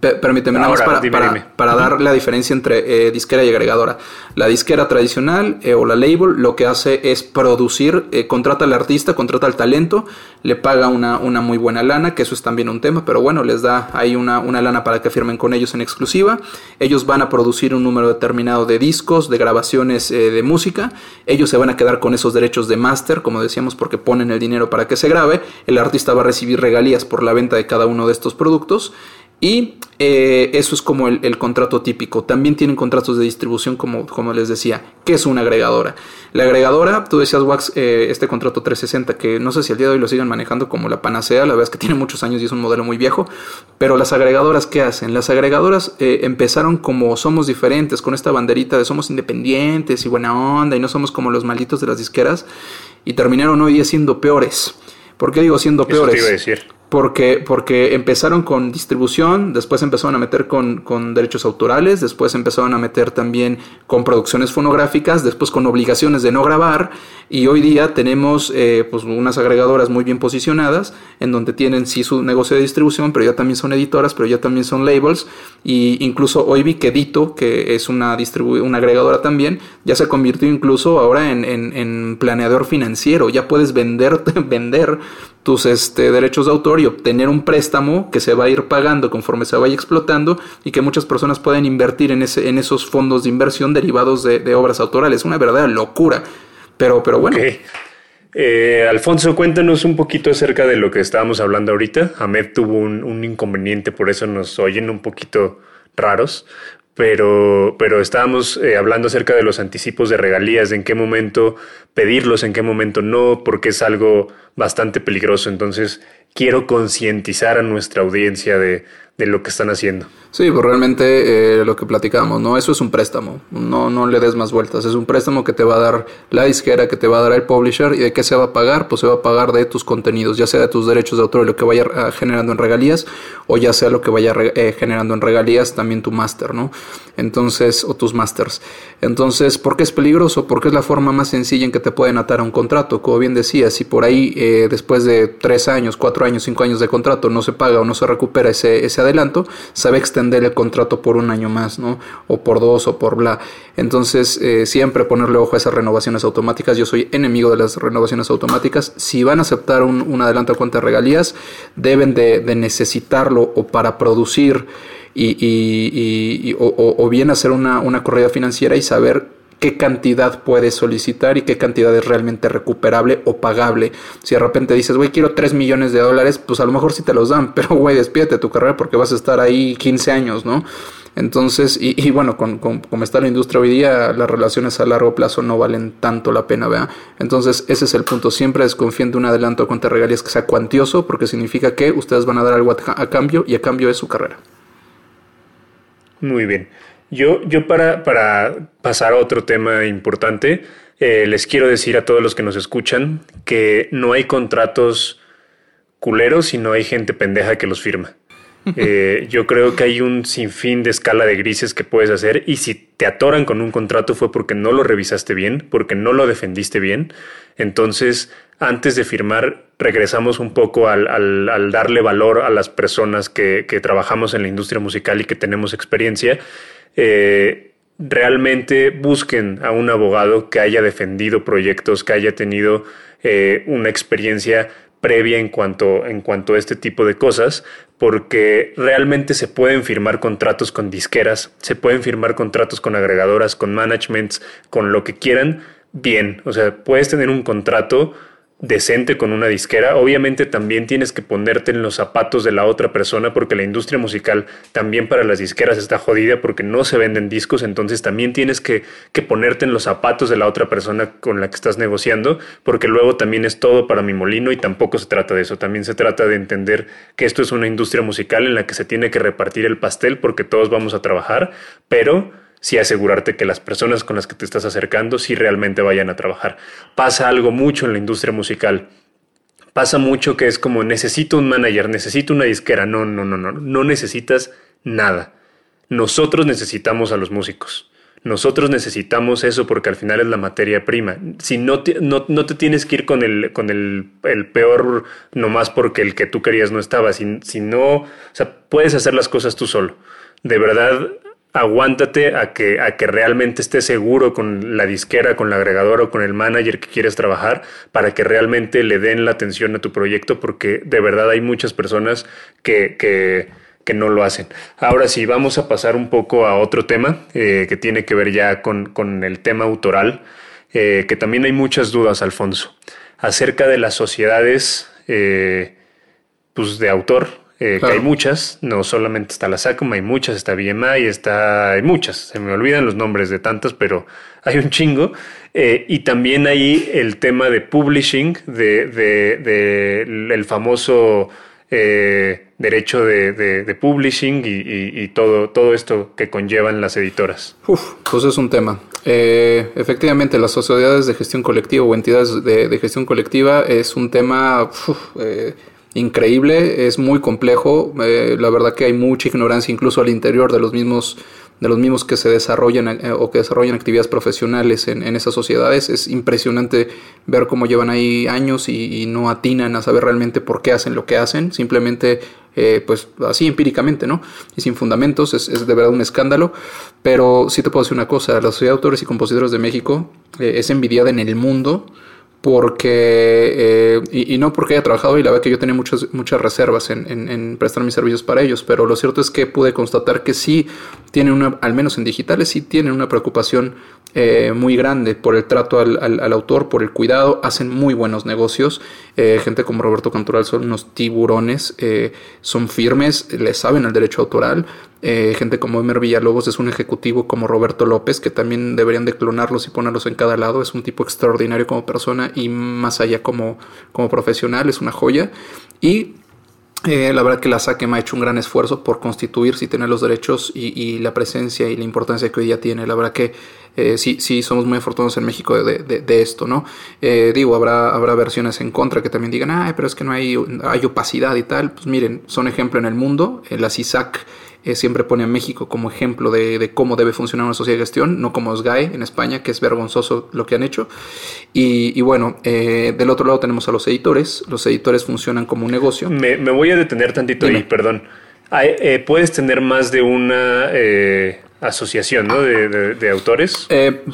Permíteme nada más para, dime, para, dime. para, dar la diferencia entre eh, disquera y agregadora. La disquera tradicional eh, o la label lo que hace es producir, eh, contrata al artista, contrata al talento, le paga una, una, muy buena lana, que eso es también un tema, pero bueno, les da ahí una, una lana para que firmen con ellos en exclusiva. Ellos van a producir un número determinado de discos, de grabaciones eh, de música. Ellos se van a quedar con esos derechos de máster, como decíamos, porque ponen el dinero para que se grabe. El artista va a recibir regalías por la venta de cada uno de estos productos. Y eh, eso es como el, el, contrato típico. También tienen contratos de distribución, como, como les decía. ¿Qué es una agregadora? La agregadora, tú decías, Wax, eh, este contrato 360, que no sé si al día de hoy lo siguen manejando como la panacea, la verdad es que tiene muchos años y es un modelo muy viejo. Pero las agregadoras, ¿qué hacen? Las agregadoras eh, empezaron como somos diferentes, con esta banderita de somos independientes y buena onda y no somos como los malditos de las disqueras. Y terminaron hoy día siendo peores. ¿Por qué digo siendo peores? Eso te iba a decir porque, porque empezaron con distribución, después empezaron a meter con, derechos autorales, después empezaron a meter también con producciones fonográficas, después con obligaciones de no grabar y hoy día tenemos eh, pues unas agregadoras muy bien posicionadas en donde tienen sí su negocio de distribución, pero ya también son editoras, pero ya también son labels y incluso hoy vi que Dito, que es una, una agregadora también, ya se convirtió incluso ahora en, en planeador financiero, ya puedes [laughs] vender, vender tus este, derechos de autor y obtener un préstamo que se va a ir pagando conforme se vaya explotando y que muchas personas pueden invertir en, ese, en esos fondos de inversión derivados de, obras autorales. Una verdadera locura. Pero, pero bueno. Eh, Alfonso, cuéntanos un poquito acerca de lo que estábamos hablando ahorita. Ahmed tuvo un, un inconveniente, por eso nos oyen un poquito raros pero, pero estábamos eh, hablando acerca de los anticipos de regalías, de en qué momento pedirlos, en qué momento no, porque es algo bastante peligroso. Entonces, quiero concientizar a nuestra audiencia de, de lo que están haciendo. Sí, pues realmente eh, lo que platicamos, ¿no? Eso es un préstamo, no, no le des más vueltas, es un préstamo que te va a dar la disquera, que te va a dar el publisher y de qué se va a pagar, pues se va a pagar de tus contenidos, ya sea de tus derechos de autor y lo que vaya ah, generando en regalías o ya sea lo que vaya eh, generando en regalías también tu máster, ¿no? Entonces, o tus masters. Entonces, ¿por qué es peligroso? Porque es la forma más sencilla en que te pueden atar a un contrato, como bien decía, si por ahí eh, después de tres años, cuatro años, cinco años de contrato no se paga o no se recupera ese, ese adelanto, a extender el contrato por un año más, ¿no? O por dos o por bla. Entonces, eh, siempre ponerle ojo a esas renovaciones automáticas. Yo soy enemigo de las renovaciones automáticas. Si van a aceptar un, adelanto a cuenta de regalías, deben de, necesitarlo o para producir y, o, bien hacer una, una corrida financiera y saber qué cantidad puedes solicitar y qué cantidad es realmente recuperable o pagable. Si de repente dices, güey, quiero 3 millones de dólares, pues a lo mejor sí te los dan, [laughs] pero güey, despídete tu carrera porque vas a estar ahí 15 años, ¿no? Entonces, y, bueno, con, como está la industria hoy día, las relaciones a largo plazo no valen tanto la pena, ¿vea? Entonces, ese es el punto. Siempre desconfíen de un adelanto contra regalías que sea cuantioso, porque significa que ustedes van a dar algo a cambio y a cambio es su carrera. Muy bien. Yo, yo para, para pasar a otro tema importante, eh, les quiero decir a todos los que nos escuchan que no hay contratos culeros y no hay gente pendeja que los firma. [laughs] Eh, yo creo que hay un sinfín de escala de grises que puedes hacer y si te atoran con un contrato fue porque no lo revisaste bien, porque no lo defendiste bien. Entonces, antes de firmar, regresamos un poco al, al, darle valor a las personas que, que trabajamos en la industria musical y que tenemos experiencia eh, realmente busquen a un abogado que haya defendido proyectos, que haya tenido eh, una experiencia previa en cuanto, en cuanto a este tipo de cosas, porque realmente se pueden firmar contratos con disqueras, se pueden firmar contratos con agregadoras, con managements, con lo que quieran, bien. O sea, puedes tener un contrato decente con una disquera, obviamente también tienes que ponerte en los zapatos de la otra persona porque la industria musical también para las disqueras está jodida porque no se venden discos, entonces también tienes que, que, ponerte en los zapatos de la otra persona con la que estás negociando porque luego también es todo para mi molino y tampoco se trata de eso, también se trata de entender que esto es una industria musical en la que se tiene que repartir el pastel porque todos vamos a trabajar, pero sí asegurarte que las personas con las que te estás acercando sí realmente vayan a trabajar. Pasa algo mucho en la industria musical. Pasa mucho que es como necesito un manager, necesito una disquera. No, no, no, no, no necesitas nada. Nosotros necesitamos a los músicos. Nosotros necesitamos eso porque al final es la materia prima. Si no te, no, te tienes que ir con el, con el, el, peor porque el que tú querías no estaba. Si, si no, o sea, puedes hacer las cosas tú solo. De verdad, aguántate a que, a que realmente estés seguro con la disquera, con la agregadora o con el manager que quieres trabajar para que realmente le den la atención a tu proyecto porque de verdad hay muchas personas que, que, no lo hacen. Ahora sí, vamos a pasar un poco a otro tema eh, que tiene que ver ya con, con el tema autoral, eh, que también hay muchas dudas, Alfonso, acerca de las sociedades eh, pues de autor eh, que hay muchas, no solamente está la SACOM, hay muchas, está BMI, está, hay muchas, se me olvidan los nombres de tantas, pero [laughs] hay un chingo. Eh, y también hay el tema de publishing, de, de, el famoso eh, derecho de, publishing y, todo, todo esto que conllevan las editoras. Uf, pues es un tema. efectivamente, las sociedades de gestión colectiva o entidades de, gestión colectiva es un tema increíble, es muy complejo, eh, la verdad que hay mucha ignorancia incluso al interior de los mismos de los mismos que se desarrollan eh, o que desarrollan actividades profesionales en, esas sociedades. Es impresionante ver cómo llevan ahí años y, no atinan a saber realmente por qué hacen lo que hacen, simplemente eh, pues así empíricamente, ¿no? Y sin fundamentos, es, de verdad un escándalo. Pero sí te puedo decir una cosa, la Sociedad de Autores y Compositores de México es envidiada en el mundo porque, eh, y, no porque haya trabajado y la verdad que yo tenía muchas, muchas reservas en, prestar mis servicios para ellos, pero lo cierto es que pude constatar que sí tienen una, al menos en digitales, sí tienen una preocupación eh, muy grande por el trato al, al, autor, por el cuidado, hacen muy buenos negocios, eh, gente como Roberto Cantoral son unos tiburones, son firmes, le saben al derecho autoral, eh, gente como Emer Villalobos es un ejecutivo como Roberto López, que también deberían de clonarlos y ponerlos en cada lado. Es un tipo extraordinario como persona y más allá como, como profesional, es una joya. Y eh, la verdad que la SACEM ha hecho un gran esfuerzo por constituirse y tener los derechos y, la presencia y la importancia que hoy día tiene. La verdad que eh, sí, sí somos muy afortunados en México de, esto, ¿no? digo, habrá, habrá versiones en contra que también digan, ay, pero es que no hay, hay opacidad y tal. Pues miren, son ejemplo en el mundo. la CISAC eh, siempre pone a México como ejemplo de, cómo debe funcionar una sociedad de gestión, no como SGAE en España, que es vergonzoso lo que han hecho. Y, bueno, eh, del otro lado tenemos a los editores. Los editores funcionan como un negocio. Me, voy a detener tantito ahí, perdón. Eh, ¿Puedes tener más de una asociación ¿no? de, autores?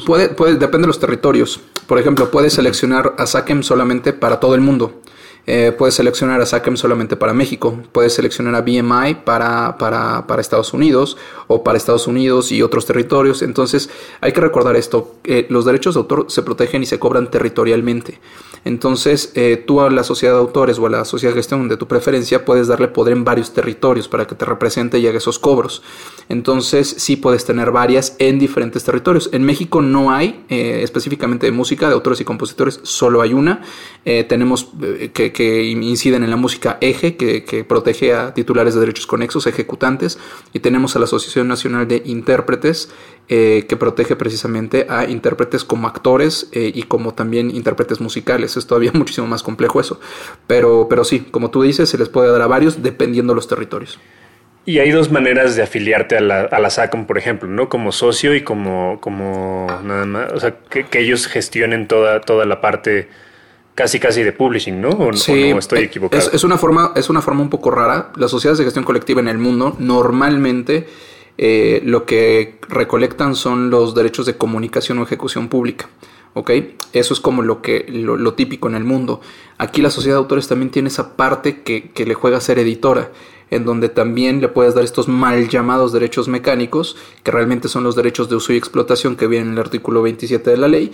puede, puede, depende de los territorios. Por ejemplo, puedes seleccionar a SACEM solamente para todo el mundo. Eh, puedes seleccionar a SACEM solamente para México, puedes seleccionar a BMI para, para, para, Estados Unidos o para Estados Unidos y otros territorios. Entonces hay que recordar esto, los derechos de autor se protegen y se cobran territorialmente. Entonces eh, tú a la sociedad de autores o a la sociedad de gestión de tu preferencia puedes darle poder en varios territorios para que te represente y haga esos cobros. Entonces sí puedes tener varias en diferentes territorios. En México no hay eh, específicamente de música, de autores y compositores, solo hay una. tenemos que que, inciden en la música eje, que, protege a titulares de derechos conexos, ejecutantes, y tenemos a la Asociación Nacional de Intérpretes, eh, que protege precisamente a intérpretes como actores eh, y como también intérpretes musicales. Es todavía [laughs] muchísimo más complejo eso. Pero, pero sí, como tú dices, se les puede dar a varios dependiendo de los territorios. Y hay dos maneras de afiliarte a la, a la SACOM, por ejemplo, ¿no? Como socio y como, como nada más, o sea, que, que ellos gestionen toda, toda la parte casi casi de publishing, ¿no? ¿O, sí, no estoy equivocado? Es, una forma, es una forma un poco rara. Las sociedades de gestión colectiva en el mundo normalmente eh, lo que recolectan son los derechos de comunicación o ejecución pública. ¿Ok? Eso es como lo, que, lo, típico en el mundo. Aquí la sociedad de autores también tiene esa parte que, que, le juega a ser editora, en donde también le puedes dar estos mal llamados derechos mecánicos, que realmente son los derechos de uso y explotación que vienen en el artículo 27 de la ley,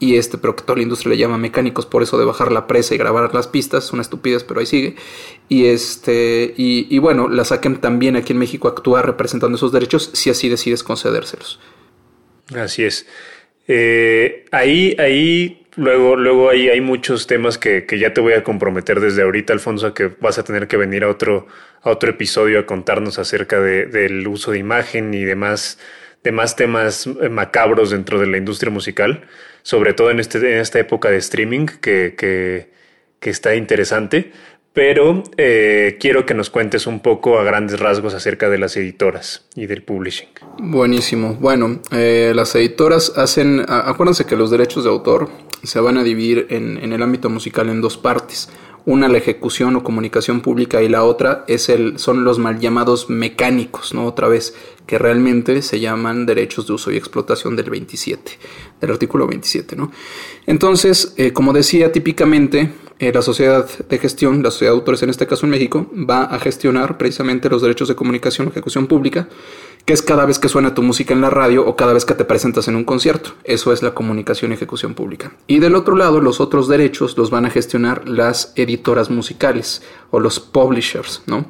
y este, pero que toda la industria le llama mecánicos por eso de bajar la presa y grabar las pistas, es una estupidez, pero ahí sigue. Y este, y, bueno, la saquen también aquí en México actúa representando esos derechos si así decides concedérselos. Así es. Eh, ahí, ahí, luego, luego ahí hay muchos temas que, ya te voy a comprometer desde ahorita, Alfonso, que vas a tener que venir a otro, a otro episodio a contarnos acerca de, del uso de imagen y demás, temas macabros dentro de la industria musical sobre todo en, este, en esta época de streaming que, que, está interesante. Pero eh, quiero que nos cuentes un poco a grandes rasgos acerca de las editoras y del publishing. Buenísimo. Bueno, eh, las editoras hacen, acuérdense que los derechos de autor se van a dividir en, en el ámbito musical en dos partes una la ejecución o comunicación pública y la otra es el, son los mal llamados mecánicos, ¿no? Otra vez, que realmente se llaman derechos de uso y explotación del 27, del artículo 27, ¿no? Entonces, eh, como decía, típicamente eh, la sociedad de gestión, la sociedad de autores en este caso en México, va a gestionar precisamente los derechos de comunicación o ejecución pública que es cada vez que suena tu música en la radio o cada vez que te presentas en un concierto. Eso es la comunicación y ejecución pública. Y del otro lado, los otros derechos los van a gestionar las editoras musicales o los publishers, ¿no?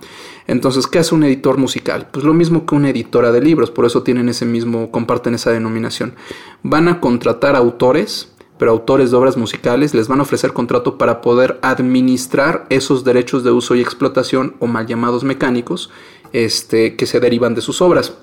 Entonces, ¿qué hace un editor musical? Pues lo mismo que una editora de libros, por eso tienen ese mismo, comparten esa denominación. Van a contratar autores, pero autores de obras musicales les van a ofrecer contrato para poder administrar esos derechos de uso y explotación o mal llamados mecánicos este, que se derivan de sus obras.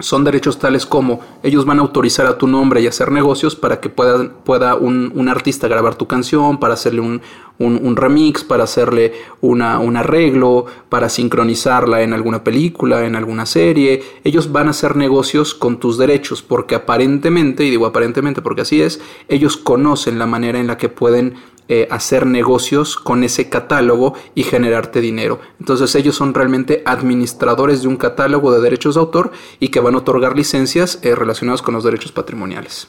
Son derechos tales como ellos van a autorizar a tu nombre y hacer negocios para que pueda, pueda un, un, artista grabar tu canción, para hacerle un, un, remix, para hacerle una, un arreglo, para sincronizarla en alguna película, en alguna serie. Ellos van a hacer negocios con tus derechos porque aparentemente, y digo aparentemente porque así es, ellos conocen la manera en la que pueden eh, hacer negocios con ese catálogo y generarte dinero. Entonces ellos son realmente administradores de un catálogo de derechos de autor y que van a otorgar licencias eh, relacionadas con los derechos patrimoniales.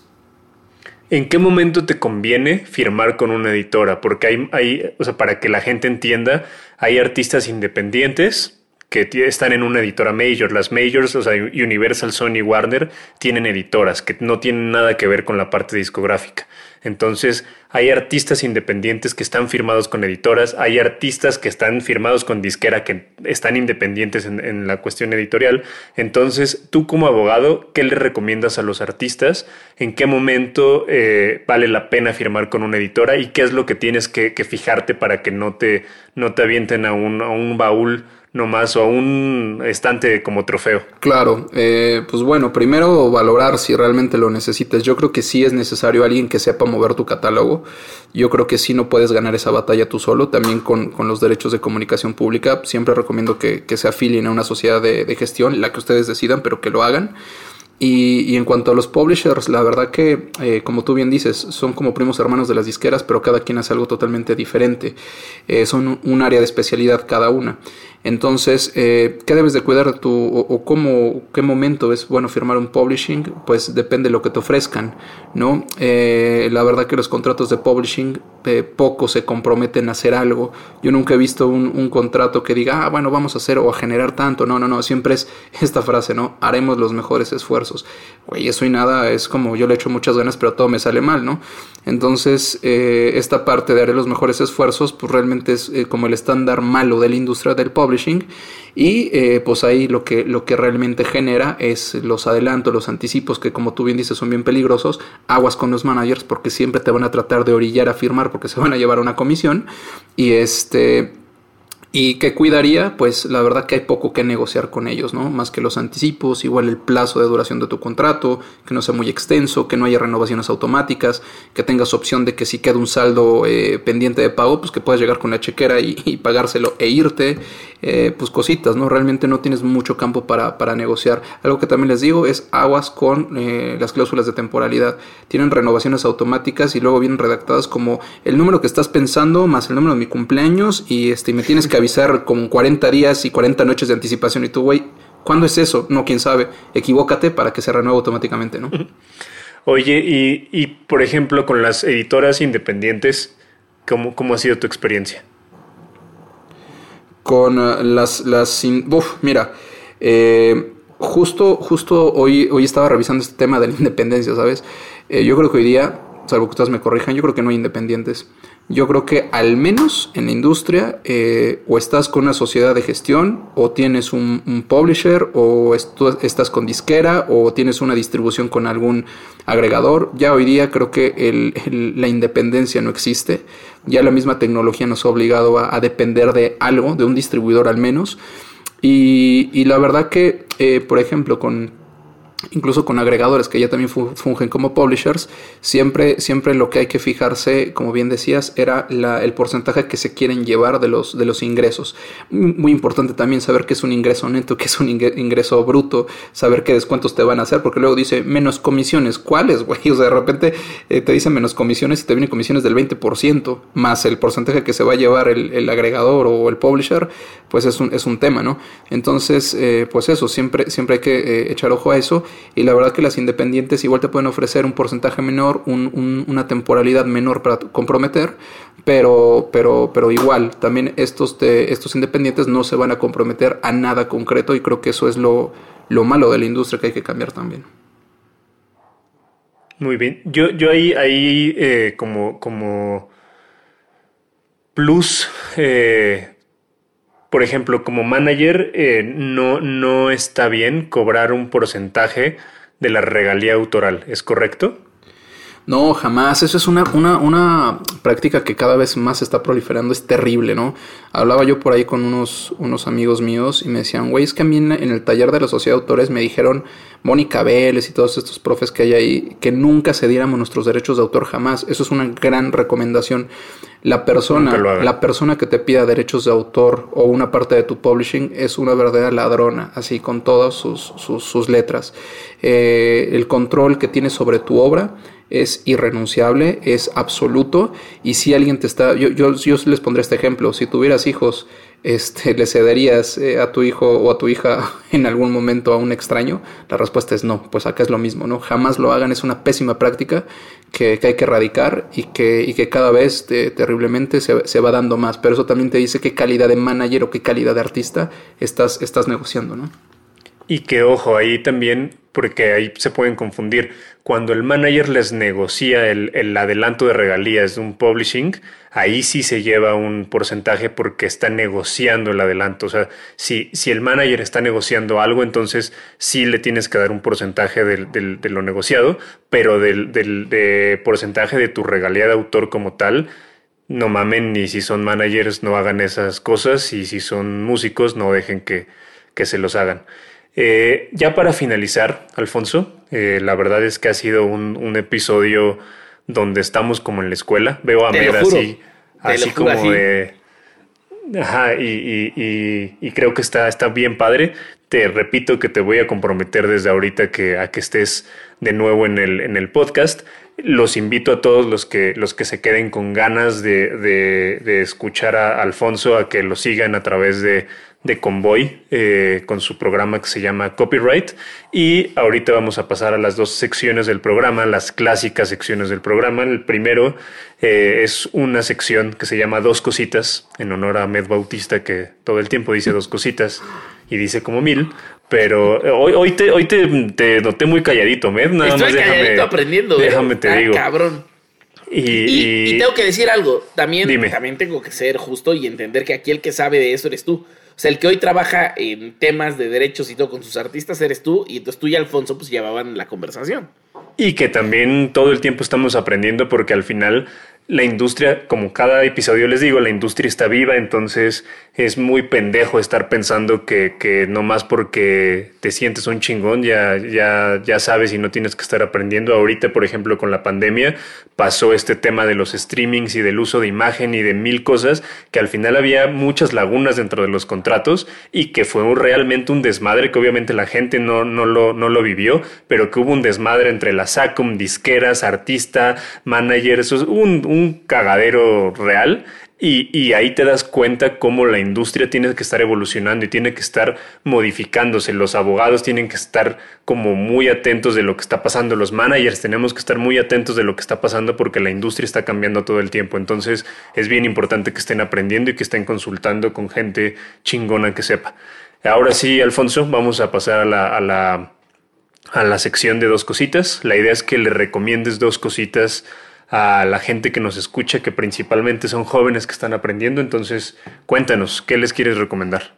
¿En qué momento te conviene firmar con una editora? Porque hay, hay, o sea, para que la gente entienda, hay artistas independientes que están en una editora major. Las majors, o sea, Universal, Sony, Warner, tienen editoras que no tienen nada que ver con la parte discográfica. Entonces, hay artistas independientes que están firmados con editoras, hay artistas que están firmados con disquera que están independientes en, la cuestión editorial. Entonces, tú como abogado, ¿qué le recomiendas a los artistas? ¿En qué momento eh, vale la pena firmar con una editora? ¿Y qué es lo que tienes que, fijarte para que no te, no te avienten a un, a un baúl nomás o a un estante como trofeo. Claro, eh, pues bueno, primero valorar si realmente lo necesitas. Yo creo que sí es necesario alguien que sepa mover tu catálogo. Yo creo que sí no puedes ganar esa batalla tú solo. También con, los derechos de comunicación pública, siempre recomiendo que, se afilien a una sociedad de, de gestión, la que ustedes decidan, pero que lo hagan. Y, en cuanto a los publishers, la verdad que, eh, como tú bien dices, son como primos hermanos de las disqueras, pero cada quien hace algo totalmente diferente. Eh, son un área de especialidad cada una. Entonces, eh, ¿qué debes de cuidar tú o, cómo, qué momento es bueno firmar un publishing? Pues depende de lo que te ofrezcan, ¿no? Eh, la verdad que los contratos de publishing eh, poco se comprometen a hacer algo. Yo nunca he visto un, contrato que diga, ah, bueno, vamos a hacer o a generar tanto. No, no, no, siempre es [laughs] esta frase, ¿no? Haremos los mejores esfuerzos. Güey, eso y nada es como yo le echo muchas ganas, pero todo me sale mal, ¿no? Entonces, esta parte de haré los mejores esfuerzos, pues realmente es como el estándar malo de la industria del publishing y eh, pues ahí lo que, lo que realmente genera es los adelantos, los anticipos que como tú bien dices son bien peligrosos, aguas con los managers porque siempre te van a tratar de orillar a firmar porque se van a llevar una comisión. Y este ¿Y qué cuidaría? Pues la verdad que hay poco que negociar con ellos, ¿no? Más que los anticipos, igual el plazo de duración de tu contrato, que no sea muy extenso, que no haya renovaciones automáticas, que tengas opción de que si queda un saldo eh, pendiente de pago, pues que puedas llegar con la chequera y, pagárselo e irte, eh, pues cositas, ¿no? Realmente no tienes mucho campo para, para negociar. Algo que también les digo es aguas con eh, las cláusulas de temporalidad. Tienen renovaciones automáticas y luego vienen redactadas como el número que estás pensando más el número de mi cumpleaños y este, me tienes que [laughs] avisar con 40 días y 40 noches de anticipación. Y tú, güey, ¿cuándo es eso? No, quién sabe. Equivócate para que se renueve automáticamente, ¿no? Oye, y, y por ejemplo, con las editoras independientes, ¿cómo, cómo ha sido tu experiencia? Con uh, las... las uf, mira, eh, justo, justo hoy, hoy estaba revisando este tema de la [laughs] independencia, ¿sabes? Eh, yo creo que hoy día, salvo que ustedes me corrijan, yo creo que no hay independientes. Yo creo que al menos en la industria eh, o estás con una sociedad de gestión o tienes un, publisher o estás con disquera o tienes una distribución con algún agregador. Ya hoy día creo que la independencia no existe. Ya la misma tecnología nos ha obligado a, depender de algo, de un distribuidor al menos. Y, la verdad que, eh, por ejemplo, con incluso con agregadores que ya también fungen como publishers, siempre, siempre lo que hay que fijarse, como bien decías, era el porcentaje que se quieren llevar de los, de los ingresos. Muy importante también saber qué es un ingreso neto, qué es un ingreso bruto, saber qué descuentos te van a hacer, porque luego dice menos comisiones. ¿Cuáles, güey? [laughs] O sea, de repente eh, te dicen menos comisiones y te vienen comisiones del 20%, más el porcentaje que se va a llevar el, agregador o el publisher, pues es un, es un tema, ¿no? Entonces, eh, pues eso, siempre, siempre hay que eh, echar ojo a eso y la verdad que las independientes igual te pueden ofrecer un porcentaje menor, una temporalidad menor para comprometer, pero, pero, pero igual, también estos, estos independientes no se van a comprometer a nada concreto y creo que eso es lo, malo de la industria que hay que cambiar también. Muy bien. Yo, yo ahí, ahí eh, como, como plus eh, por ejemplo, como manager, eh, no, no está bien cobrar un porcentaje de la regalía autoral, ¿es correcto? No, jamás. Eso es una, una, una práctica que cada vez más está proliferando. Es terrible, ¿no? Hablaba yo por ahí con unos, unos amigos míos y me decían, güey, es que a mí en el taller de la sociedad de autores me dijeron, Mónica Vélez y todos estos profes que hay ahí, que nunca cediéramos nuestros derechos de autor jamás. Eso es una gran recomendación. La persona, la persona que te pida derechos de autor o una parte de tu publishing es una verdadera ladrona, así con todas sus, sus, letras. Eh, el control que tienes sobre tu obra es irrenunciable, es absoluto. Y si alguien te está, yo, yo, yo les pondré este ejemplo, si tuvieras hijos, este, ¿le cederías eh, a tu hijo o a tu hija [laughs] en algún momento a un extraño? La respuesta es no, pues acá es lo mismo, ¿no? Jamás lo hagan, es una pésima práctica que, hay que erradicar y que, y que cada vez terriblemente se, se, va dando más. Pero eso también te dice qué calidad de manager o qué calidad de artista estás, estás negociando, ¿no? Y que ojo, ahí también, porque ahí se pueden confundir, cuando el manager les negocia el, adelanto de regalías de un publishing, ahí sí se lleva un porcentaje porque está negociando el adelanto. O sea, si, si el manager está negociando algo, entonces sí le tienes que dar un porcentaje de lo negociado, pero del, del porcentaje de tu regalía de autor como tal, no mamen, ni si son managers no hagan esas cosas, y si son músicos no dejen que, que se los hagan. Eh, ya para finalizar, Alfonso, eh, la verdad es que ha sido un, episodio donde estamos como en la escuela. Veo a Mer así, así como de... Ajá, y, creo que está, está bien padre. Te repito que te voy a comprometer desde ahorita que, a que estés de nuevo en el, en el podcast. Los invito a todos los que, los que se queden con ganas de, de escuchar a Alfonso a que lo sigan a través de, de Convoy eh, con su programa que se llama Copyright. Y ahorita vamos a pasar a las dos secciones del programa, las clásicas secciones del programa. El primero eh, es una sección que se llama Dos Cositas, en honor a Med Bautista, que todo el tiempo dice dos cositas y dice como mil. Pero eh, hoy, hoy, te, hoy te, noté muy calladito, Med. Nada Estoy más calladito aprendiendo. Déjame te digo. Cabrón. Y, y, tengo que decir algo. También, también tengo que ser justo y entender que aquí el que sabe de eso eres tú. O sea, el que hoy trabaja en temas de derechos y todo con sus artistas eres tú, y entonces tú y Alfonso pues llevaban la conversación. Y que también todo el tiempo estamos aprendiendo porque al final la industria, como cada episodio les digo, la industria está viva, entonces es muy pendejo estar pensando que, que no más porque te sientes un chingón ya, ya, ya sabes y no tienes que estar aprendiendo. Ahorita, por ejemplo, con la pandemia pasó este tema de los streamings y del uso de imagen y de mil cosas que al final había muchas lagunas dentro de los contratos y que fue realmente un desmadre que obviamente la gente no, no, lo, no lo vivió, pero que hubo un desmadre entre la SACOM, disqueras, artista, managers, un un cagadero real y, ahí te das cuenta cómo la industria tiene que estar evolucionando y tiene que estar modificándose. Los abogados tienen que estar como muy atentos de lo que está pasando. Los managers tenemos que estar muy atentos de lo que está pasando porque la industria está cambiando todo el tiempo. Entonces es bien importante que estén aprendiendo y que estén consultando con gente chingona que sepa. Ahora sí, Alfonso, vamos a pasar a la, a la, a la sección de dos cositas. La idea es que le recomiendes dos cositas a la gente que nos escucha, que principalmente son jóvenes que están aprendiendo. Entonces, cuéntanos, ¿qué les quieres recomendar?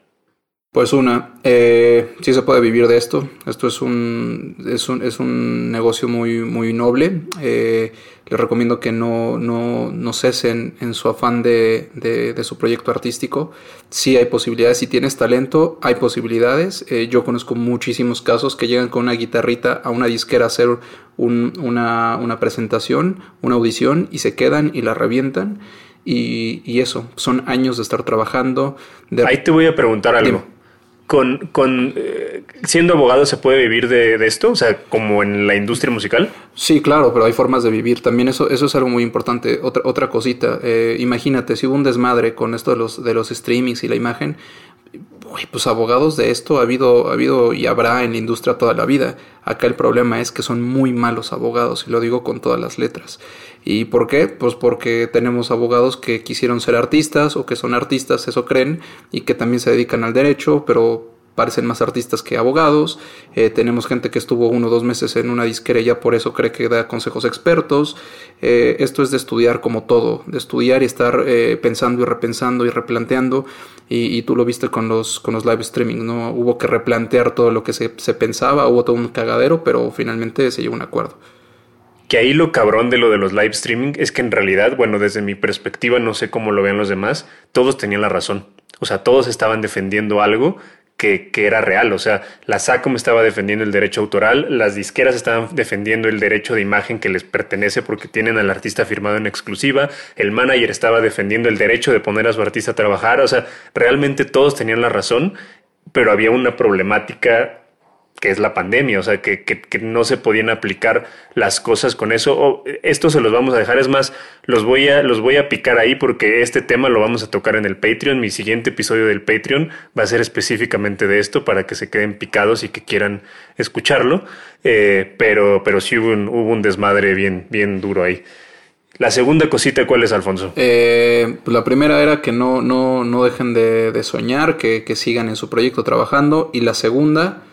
Pues una, eh, sí se puede vivir de esto. Esto es un, es un, es un negocio muy, muy noble. Eh, les recomiendo que no, no, no cesen en su afán de, de, su proyecto artístico. Sí hay posibilidades. Si tienes talento, hay posibilidades. Eh, yo conozco muchísimos casos que llegan con una guitarrita a una disquera a hacer una, una, presentación, una audición y se quedan y la revientan. Y, y eso, son años de estar trabajando. Ahí te voy a preguntar algo con, con eh, siendo abogado se puede vivir de, esto, o sea, como en la industria musical. Sí, claro, pero hay formas de vivir. También eso, eso es algo muy importante. Otra, otra cosita, eh, imagínate si hubo un desmadre con esto de los, de los streamings y la imagen, pues abogados de esto ha habido, ha habido y habrá en la industria toda la vida. Acá el problema es que son muy malos abogados, y lo digo con todas las letras. ¿Y por qué? Pues porque tenemos abogados que quisieron ser artistas o que son artistas, eso creen, y que también se dedican al derecho, pero parecen más artistas que abogados. Eh, tenemos gente que estuvo uno o dos meses en una disquera y por eso cree que da consejos expertos. Eh, esto es de estudiar como todo, de estudiar y estar eh, pensando y repensando y replanteando. Y, tú lo viste con los, con los live streaming, ¿no? Hubo que replantear todo lo que se, se pensaba, hubo todo un cagadero, pero finalmente se llegó a un acuerdo. Que ahí lo cabrón de lo de los live streaming es que en realidad, bueno, desde mi perspectiva, no sé cómo lo vean los demás, todos tenían la razón. O sea, todos estaban defendiendo algo que, que, era real. O sea, la SACOM estaba defendiendo el derecho autoral, las disqueras estaban defendiendo el derecho de imagen que les pertenece porque tienen al artista firmado en exclusiva, el manager estaba defendiendo el derecho de poner a su artista a trabajar. O sea, realmente todos tenían la razón, pero había una problemática que es la pandemia, o sea, que, que, no se podían aplicar las cosas con eso. esto se los vamos a dejar, es más, los voy, a, los voy a picar ahí porque este tema lo vamos a tocar en el Patreon. Mi siguiente episodio del Patreon va a ser específicamente de esto para que se queden picados y que quieran escucharlo. Eh, pero, pero sí hubo un, hubo un desmadre bien, bien duro ahí. La segunda cosita, ¿cuál es, Alfonso? Eh, pues la primera era que no, no, no dejen de, de soñar, que, que sigan en su proyecto trabajando. Y la segunda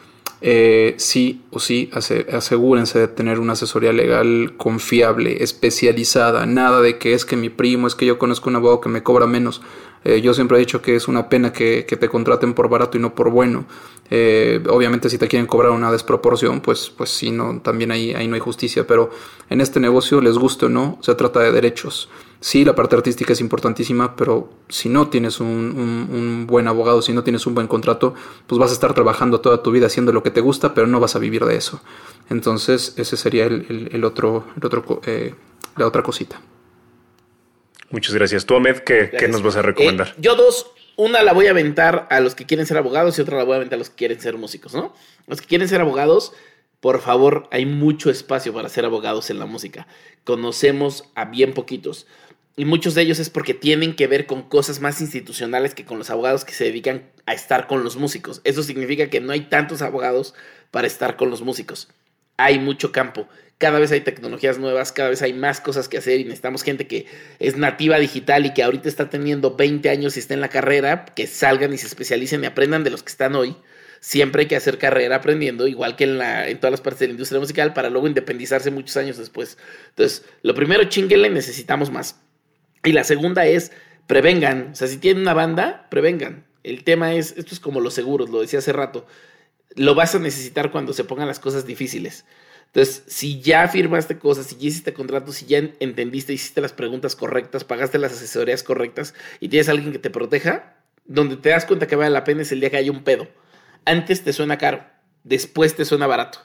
eh, sí o sí asegúrense de tener una asesoría legal confiable, especializada, nada de que es que mi primo, es que yo conozco un abogado que me cobra menos. Eh, yo siempre he dicho que es una pena que, te contraten por barato y no por bueno. Eh, obviamente si te quieren cobrar una desproporción, pues, pues sí, no, también ahí, ahí no hay justicia, pero en este negocio, les guste o no, se trata de derechos. Sí, la parte artística es importantísima, pero si no tienes un, buen abogado, si no tienes un buen contrato, pues vas a estar trabajando toda tu vida haciendo lo que te gusta, pero no vas a vivir de eso. Entonces, ese sería el, otro, el otro eh, la otra cosita. Muchas gracias. Tú, Ahmed, ¿qué, nos vas a recomendar? Eh, yo dos. Una la voy a aventar a los que quieren ser abogados y otra la voy a aventar a los que quieren ser músicos, ¿no? Los que quieren ser abogados, por favor, hay mucho espacio para ser abogados en la música. Conocemos a bien poquitos. Y muchos de ellos es porque tienen que ver con cosas más institucionales que con los abogados que se dedican a estar con los músicos. Eso significa que no hay tantos abogados para estar con los músicos. Hay mucho campo cada vez hay tecnologías nuevas, cada vez hay más cosas que hacer y necesitamos gente que es nativa digital y que ahorita está teniendo 20 años y está en la carrera, que salgan y se especialicen y aprendan de los que están hoy. Siempre hay que hacer carrera aprendiendo, igual que en, la, en todas las partes de la industria musical, para luego independizarse muchos años después. Entonces, lo primero, chinguele, necesitamos más. Y la segunda es, prevengan. O sea, si tienen una banda, prevengan. El tema es, esto es como los seguros, lo decía hace rato. Lo vas a necesitar cuando se pongan las cosas difíciles. Entonces, si ya firmaste cosas, si ya hiciste contratos, si ya entendiste, hiciste las preguntas correctas, pagaste las asesorías correctas y tienes a alguien que te proteja, donde te das cuenta que vale la pena es el día que hay un pedo. Antes te suena caro, después te suena barato.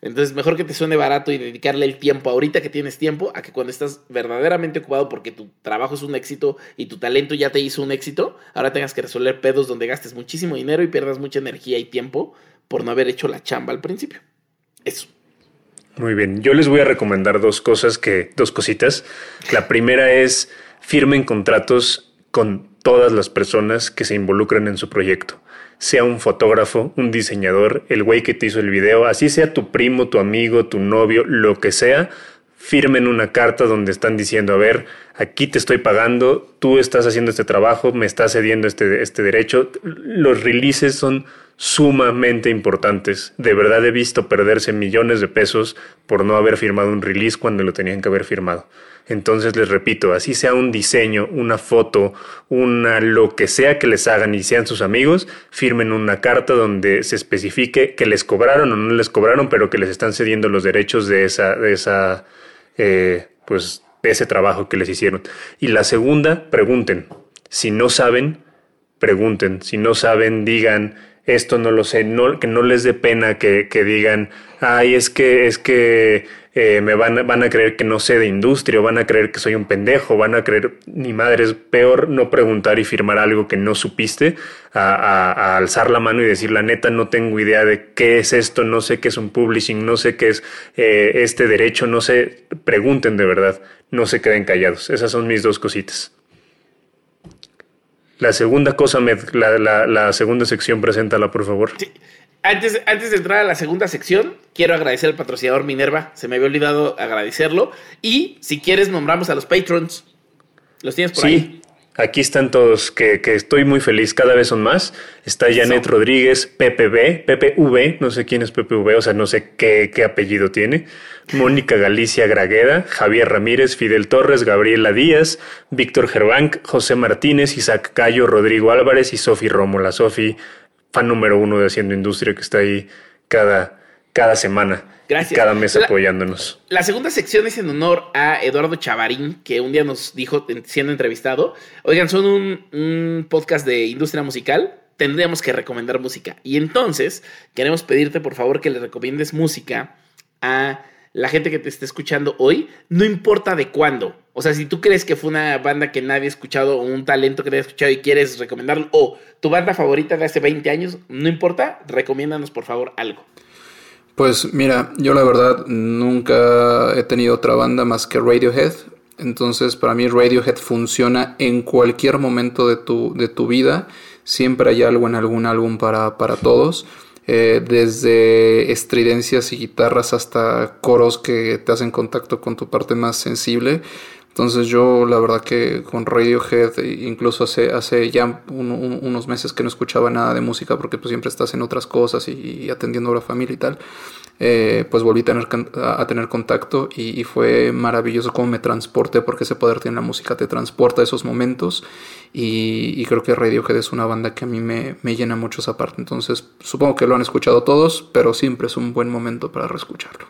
Entonces, mejor que te suene barato y dedicarle el tiempo ahorita que tienes tiempo a que cuando estás verdaderamente ocupado porque tu trabajo es un éxito y tu talento ya te hizo un éxito, ahora tengas que resolver pedos donde gastes muchísimo dinero y pierdas mucha energía y tiempo por no haber hecho la chamba al principio. Eso. Muy bien, yo les voy a recomendar dos cosas que, dos cositas. La primera es firmen contratos con todas las personas que se involucran en su proyecto. Sea un fotógrafo, un diseñador, el güey que te hizo el video, así sea tu primo, tu amigo, tu novio, lo que sea, firmen una carta donde están diciendo, a ver, aquí te estoy pagando, tú estás haciendo este trabajo, me estás cediendo este, este derecho. Los releases son sumamente importantes. De verdad he visto perderse millones de pesos por no haber firmado un release cuando lo tenían que haber firmado. Entonces les repito, así sea un diseño, una foto, una lo que sea que les hagan y sean sus amigos, firmen una carta donde se especifique que les cobraron o no les cobraron, pero que les están cediendo los derechos de esa, de esa, eh, pues, de ese trabajo que les hicieron. Y la segunda, pregunten. Si no saben, pregunten. Si no saben, digan esto no lo sé, no, que no les dé pena que, que digan, ay, es que, es que eh, me van, van a creer que no sé de industria, van a creer que soy un pendejo, van a creer, ni madre, es peor no preguntar y firmar algo que no supiste, a, alzar la mano y decir, la neta, no tengo idea de qué es esto, no sé qué es un publishing, no sé qué es eh, este derecho, no sé, pregunten de verdad, no se queden callados. Esas son mis dos cositas. La segunda cosa, la, segunda sección, preséntala, por favor. Antes, antes de entrar a la segunda sección, quiero agradecer al patrocinador Minerva. Se me había olvidado agradecerlo. Y si quieres, nombramos a los patrons. ¿Los tienes por sí. Aquí están todos, que, estoy muy feliz, cada vez son más. Está Janet Rodríguez, PPB, PPV, no sé quién es PPV, o sea, no sé qué, qué apellido tiene. [laughs] Mónica Galicia Gragueda, Javier Ramírez, Fidel Torres, Gabriela Díaz, Víctor Gerbank, José Martínez, Isaac Cayo, Rodrigo Álvarez y Sofi Rómola. Sofi, fan número uno de Haciendo Industria, que está ahí cada, cada semana. Gracias. Cada mes apoyándonos. La segunda sección es en honor a Eduardo Chavarín, que un día nos dijo, en- siendo entrevistado, oigan, son un, un podcast de industria musical, tendríamos que recomendar música. Y entonces queremos pedirte, por favor, que le recomiendes música a la gente que te esté escuchando hoy, no importa de cuándo. O sea, si tú crees que fue una banda que nadie ha escuchado o un talento que nadie ha escuchado y quieres recomendarlo, o tu banda favorita de hace 20 años, no importa, recomiéndanos por favor algo. Pues mira, yo la verdad nunca he tenido otra banda más que Radiohead. Entonces para mí Radiohead funciona en cualquier momento de tu, de tu vida. Siempre hay algo en algún álbum para, para todos. Eh, desde estridencias y guitarras hasta coros que te hacen contacto con tu parte más sensible. Entonces yo la verdad que con Radiohead, e incluso hace, hace ya un- un- unos meses que no escuchaba nada de música porque pues siempre estás en otras cosas y, y atendiendo a la familia y tal, eh, pues volví a tener, a tener contacto y, y fue maravilloso cómo me transporté porque ese poder tiene la música, te transporta a esos momentos y, y creo que Radiohead es una banda que a mí me, me llena mucho esa parte. Entonces supongo que lo han escuchado todos, pero siempre es un buen momento para reescucharlo.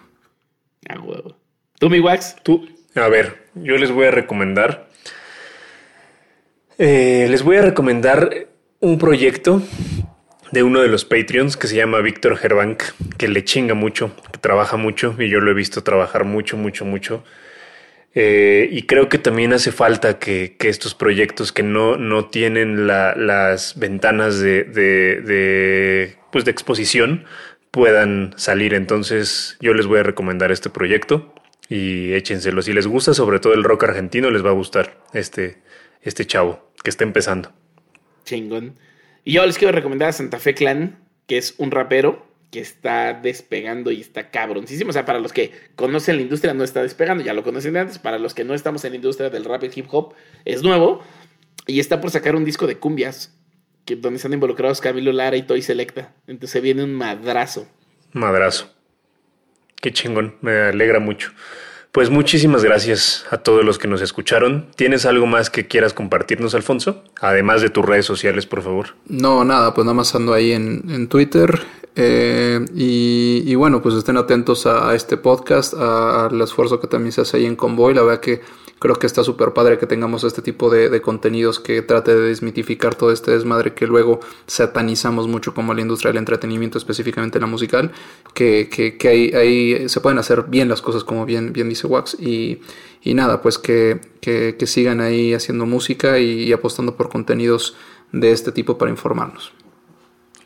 Ah, huevo. ¿Tú, mi Wax? Tú, a ver, yo les voy a recomendar. eh, les voy a recomendar un proyecto de uno de los Patreons que se llama Víctor Gerbank, que le chinga mucho, que trabaja mucho y yo lo he visto trabajar mucho, mucho, mucho. Eh, y creo que también hace falta que, estos proyectos que no, no tienen la- las ventanas de, de, de, pues de exposición puedan salir. Entonces yo les voy a recomendar este proyecto y échenselo. Si les gusta sobre todo el rock argentino, les va a gustar este, este chavo que está empezando. Chingón. Y yo les quiero recomendar a Santa Fe Clan, que es un rapero que está despegando y está cabroncísimo. O sea, para los que conocen la industria no está despegando, ya lo conocen de antes. Para los que no estamos en la industria del rap y hip hop, es nuevo. Y está por sacar un disco de cumbias, que, donde están involucrados Camilo Lara y Toy Selecta. Entonces viene un madrazo. Madrazo. Qué chingón, me alegra mucho. Pues muchísimas gracias a todos los que nos escucharon. ¿Tienes algo más que quieras compartirnos, Alfonso? Además de tus redes sociales, por favor. No, nada, pues nada más ando ahí en, en Twitter. eh, y, bueno, pues estén atentos a, a este podcast, al esfuerzo que también se hace ahí en Convoy. La verdad que creo que está súper padre que tengamos este tipo de, contenidos que trate de desmitificar todo este desmadre que luego satanizamos mucho como la industria del entretenimiento, específicamente la musical. Que, que, que ahí, ahí se pueden hacer bien las cosas, como bien, bien dice Wax. Y, y nada, pues que, que, sigan ahí haciendo música y apostando por contenidos de este tipo para informarnos.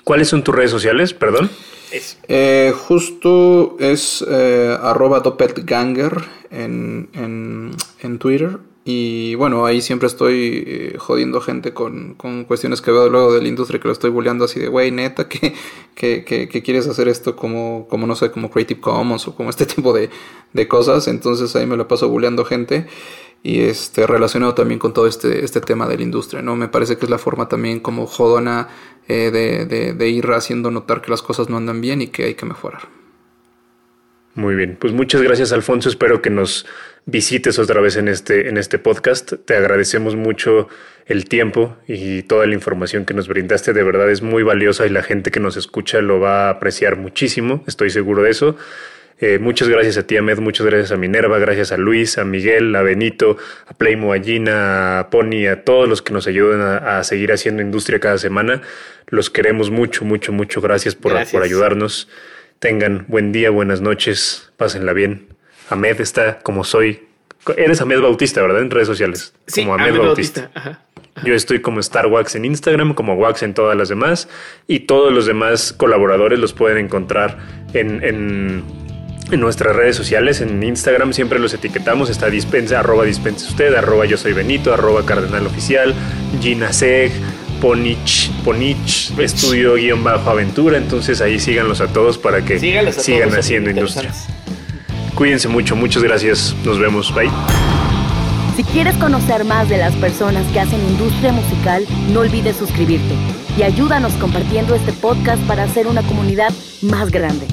¿Cuáles son tus redes sociales? Perdón. Eh, justo es eh, arroba doppelganger en, en, en Twitter. Y bueno, ahí siempre estoy eh, jodiendo gente con, con cuestiones que veo luego de la industria que lo estoy bulleando así de, güey, neta, que, que, que, que quieres hacer esto como, como, no sé, como Creative Commons o como este [laughs] tipo de, de cosas. Entonces ahí me lo paso bulleando gente. Y este, relacionado también con todo este, este tema de la industria, ¿no? Me parece que es la forma también como jodona eh, de, de, de ir haciendo notar que las cosas no andan bien y que hay que mejorar. Muy bien, pues muchas gracias Alfonso, espero que nos visites otra vez en este, en este podcast. Te agradecemos mucho el tiempo y toda la información que nos brindaste, de verdad es muy valiosa y la gente que nos escucha lo va a apreciar muchísimo, estoy seguro de eso. Eh, muchas gracias a ti, Ahmed, muchas gracias a Minerva, gracias a Luis, a Miguel, a Benito, a Playmo, a Gina, a Pony, a todos los que nos ayudan a, a seguir haciendo industria cada semana. Los queremos mucho, mucho, mucho. Gracias por, Gracias. por ayudarnos. Tengan buen día, buenas noches, pásenla bien. Ahmed está como soy. Eres Ahmed Bautista, ¿verdad? En redes sociales. Sí, como Ahmed Bautista. Ajá. Yo estoy como Star Wax en Instagram, como Wax en todas las demás. Y todos los demás colaboradores los pueden encontrar en, en, en nuestras redes sociales. En Instagram siempre los etiquetamos. Está dispense, arroba dispense usted, arroba yo soy Benito, arroba cardenal oficial, Gina Seg, Ponich, Ponich, estudio guion bajo aventura. Entonces ahí síganlos a todos para que Sígalos sigan todos, haciendo industria. Cuídense mucho, muchas gracias. Nos vemos. Bye. Si quieres conocer más de las personas que hacen industria musical, no olvides suscribirte y ayúdanos compartiendo este podcast para hacer una comunidad más grande.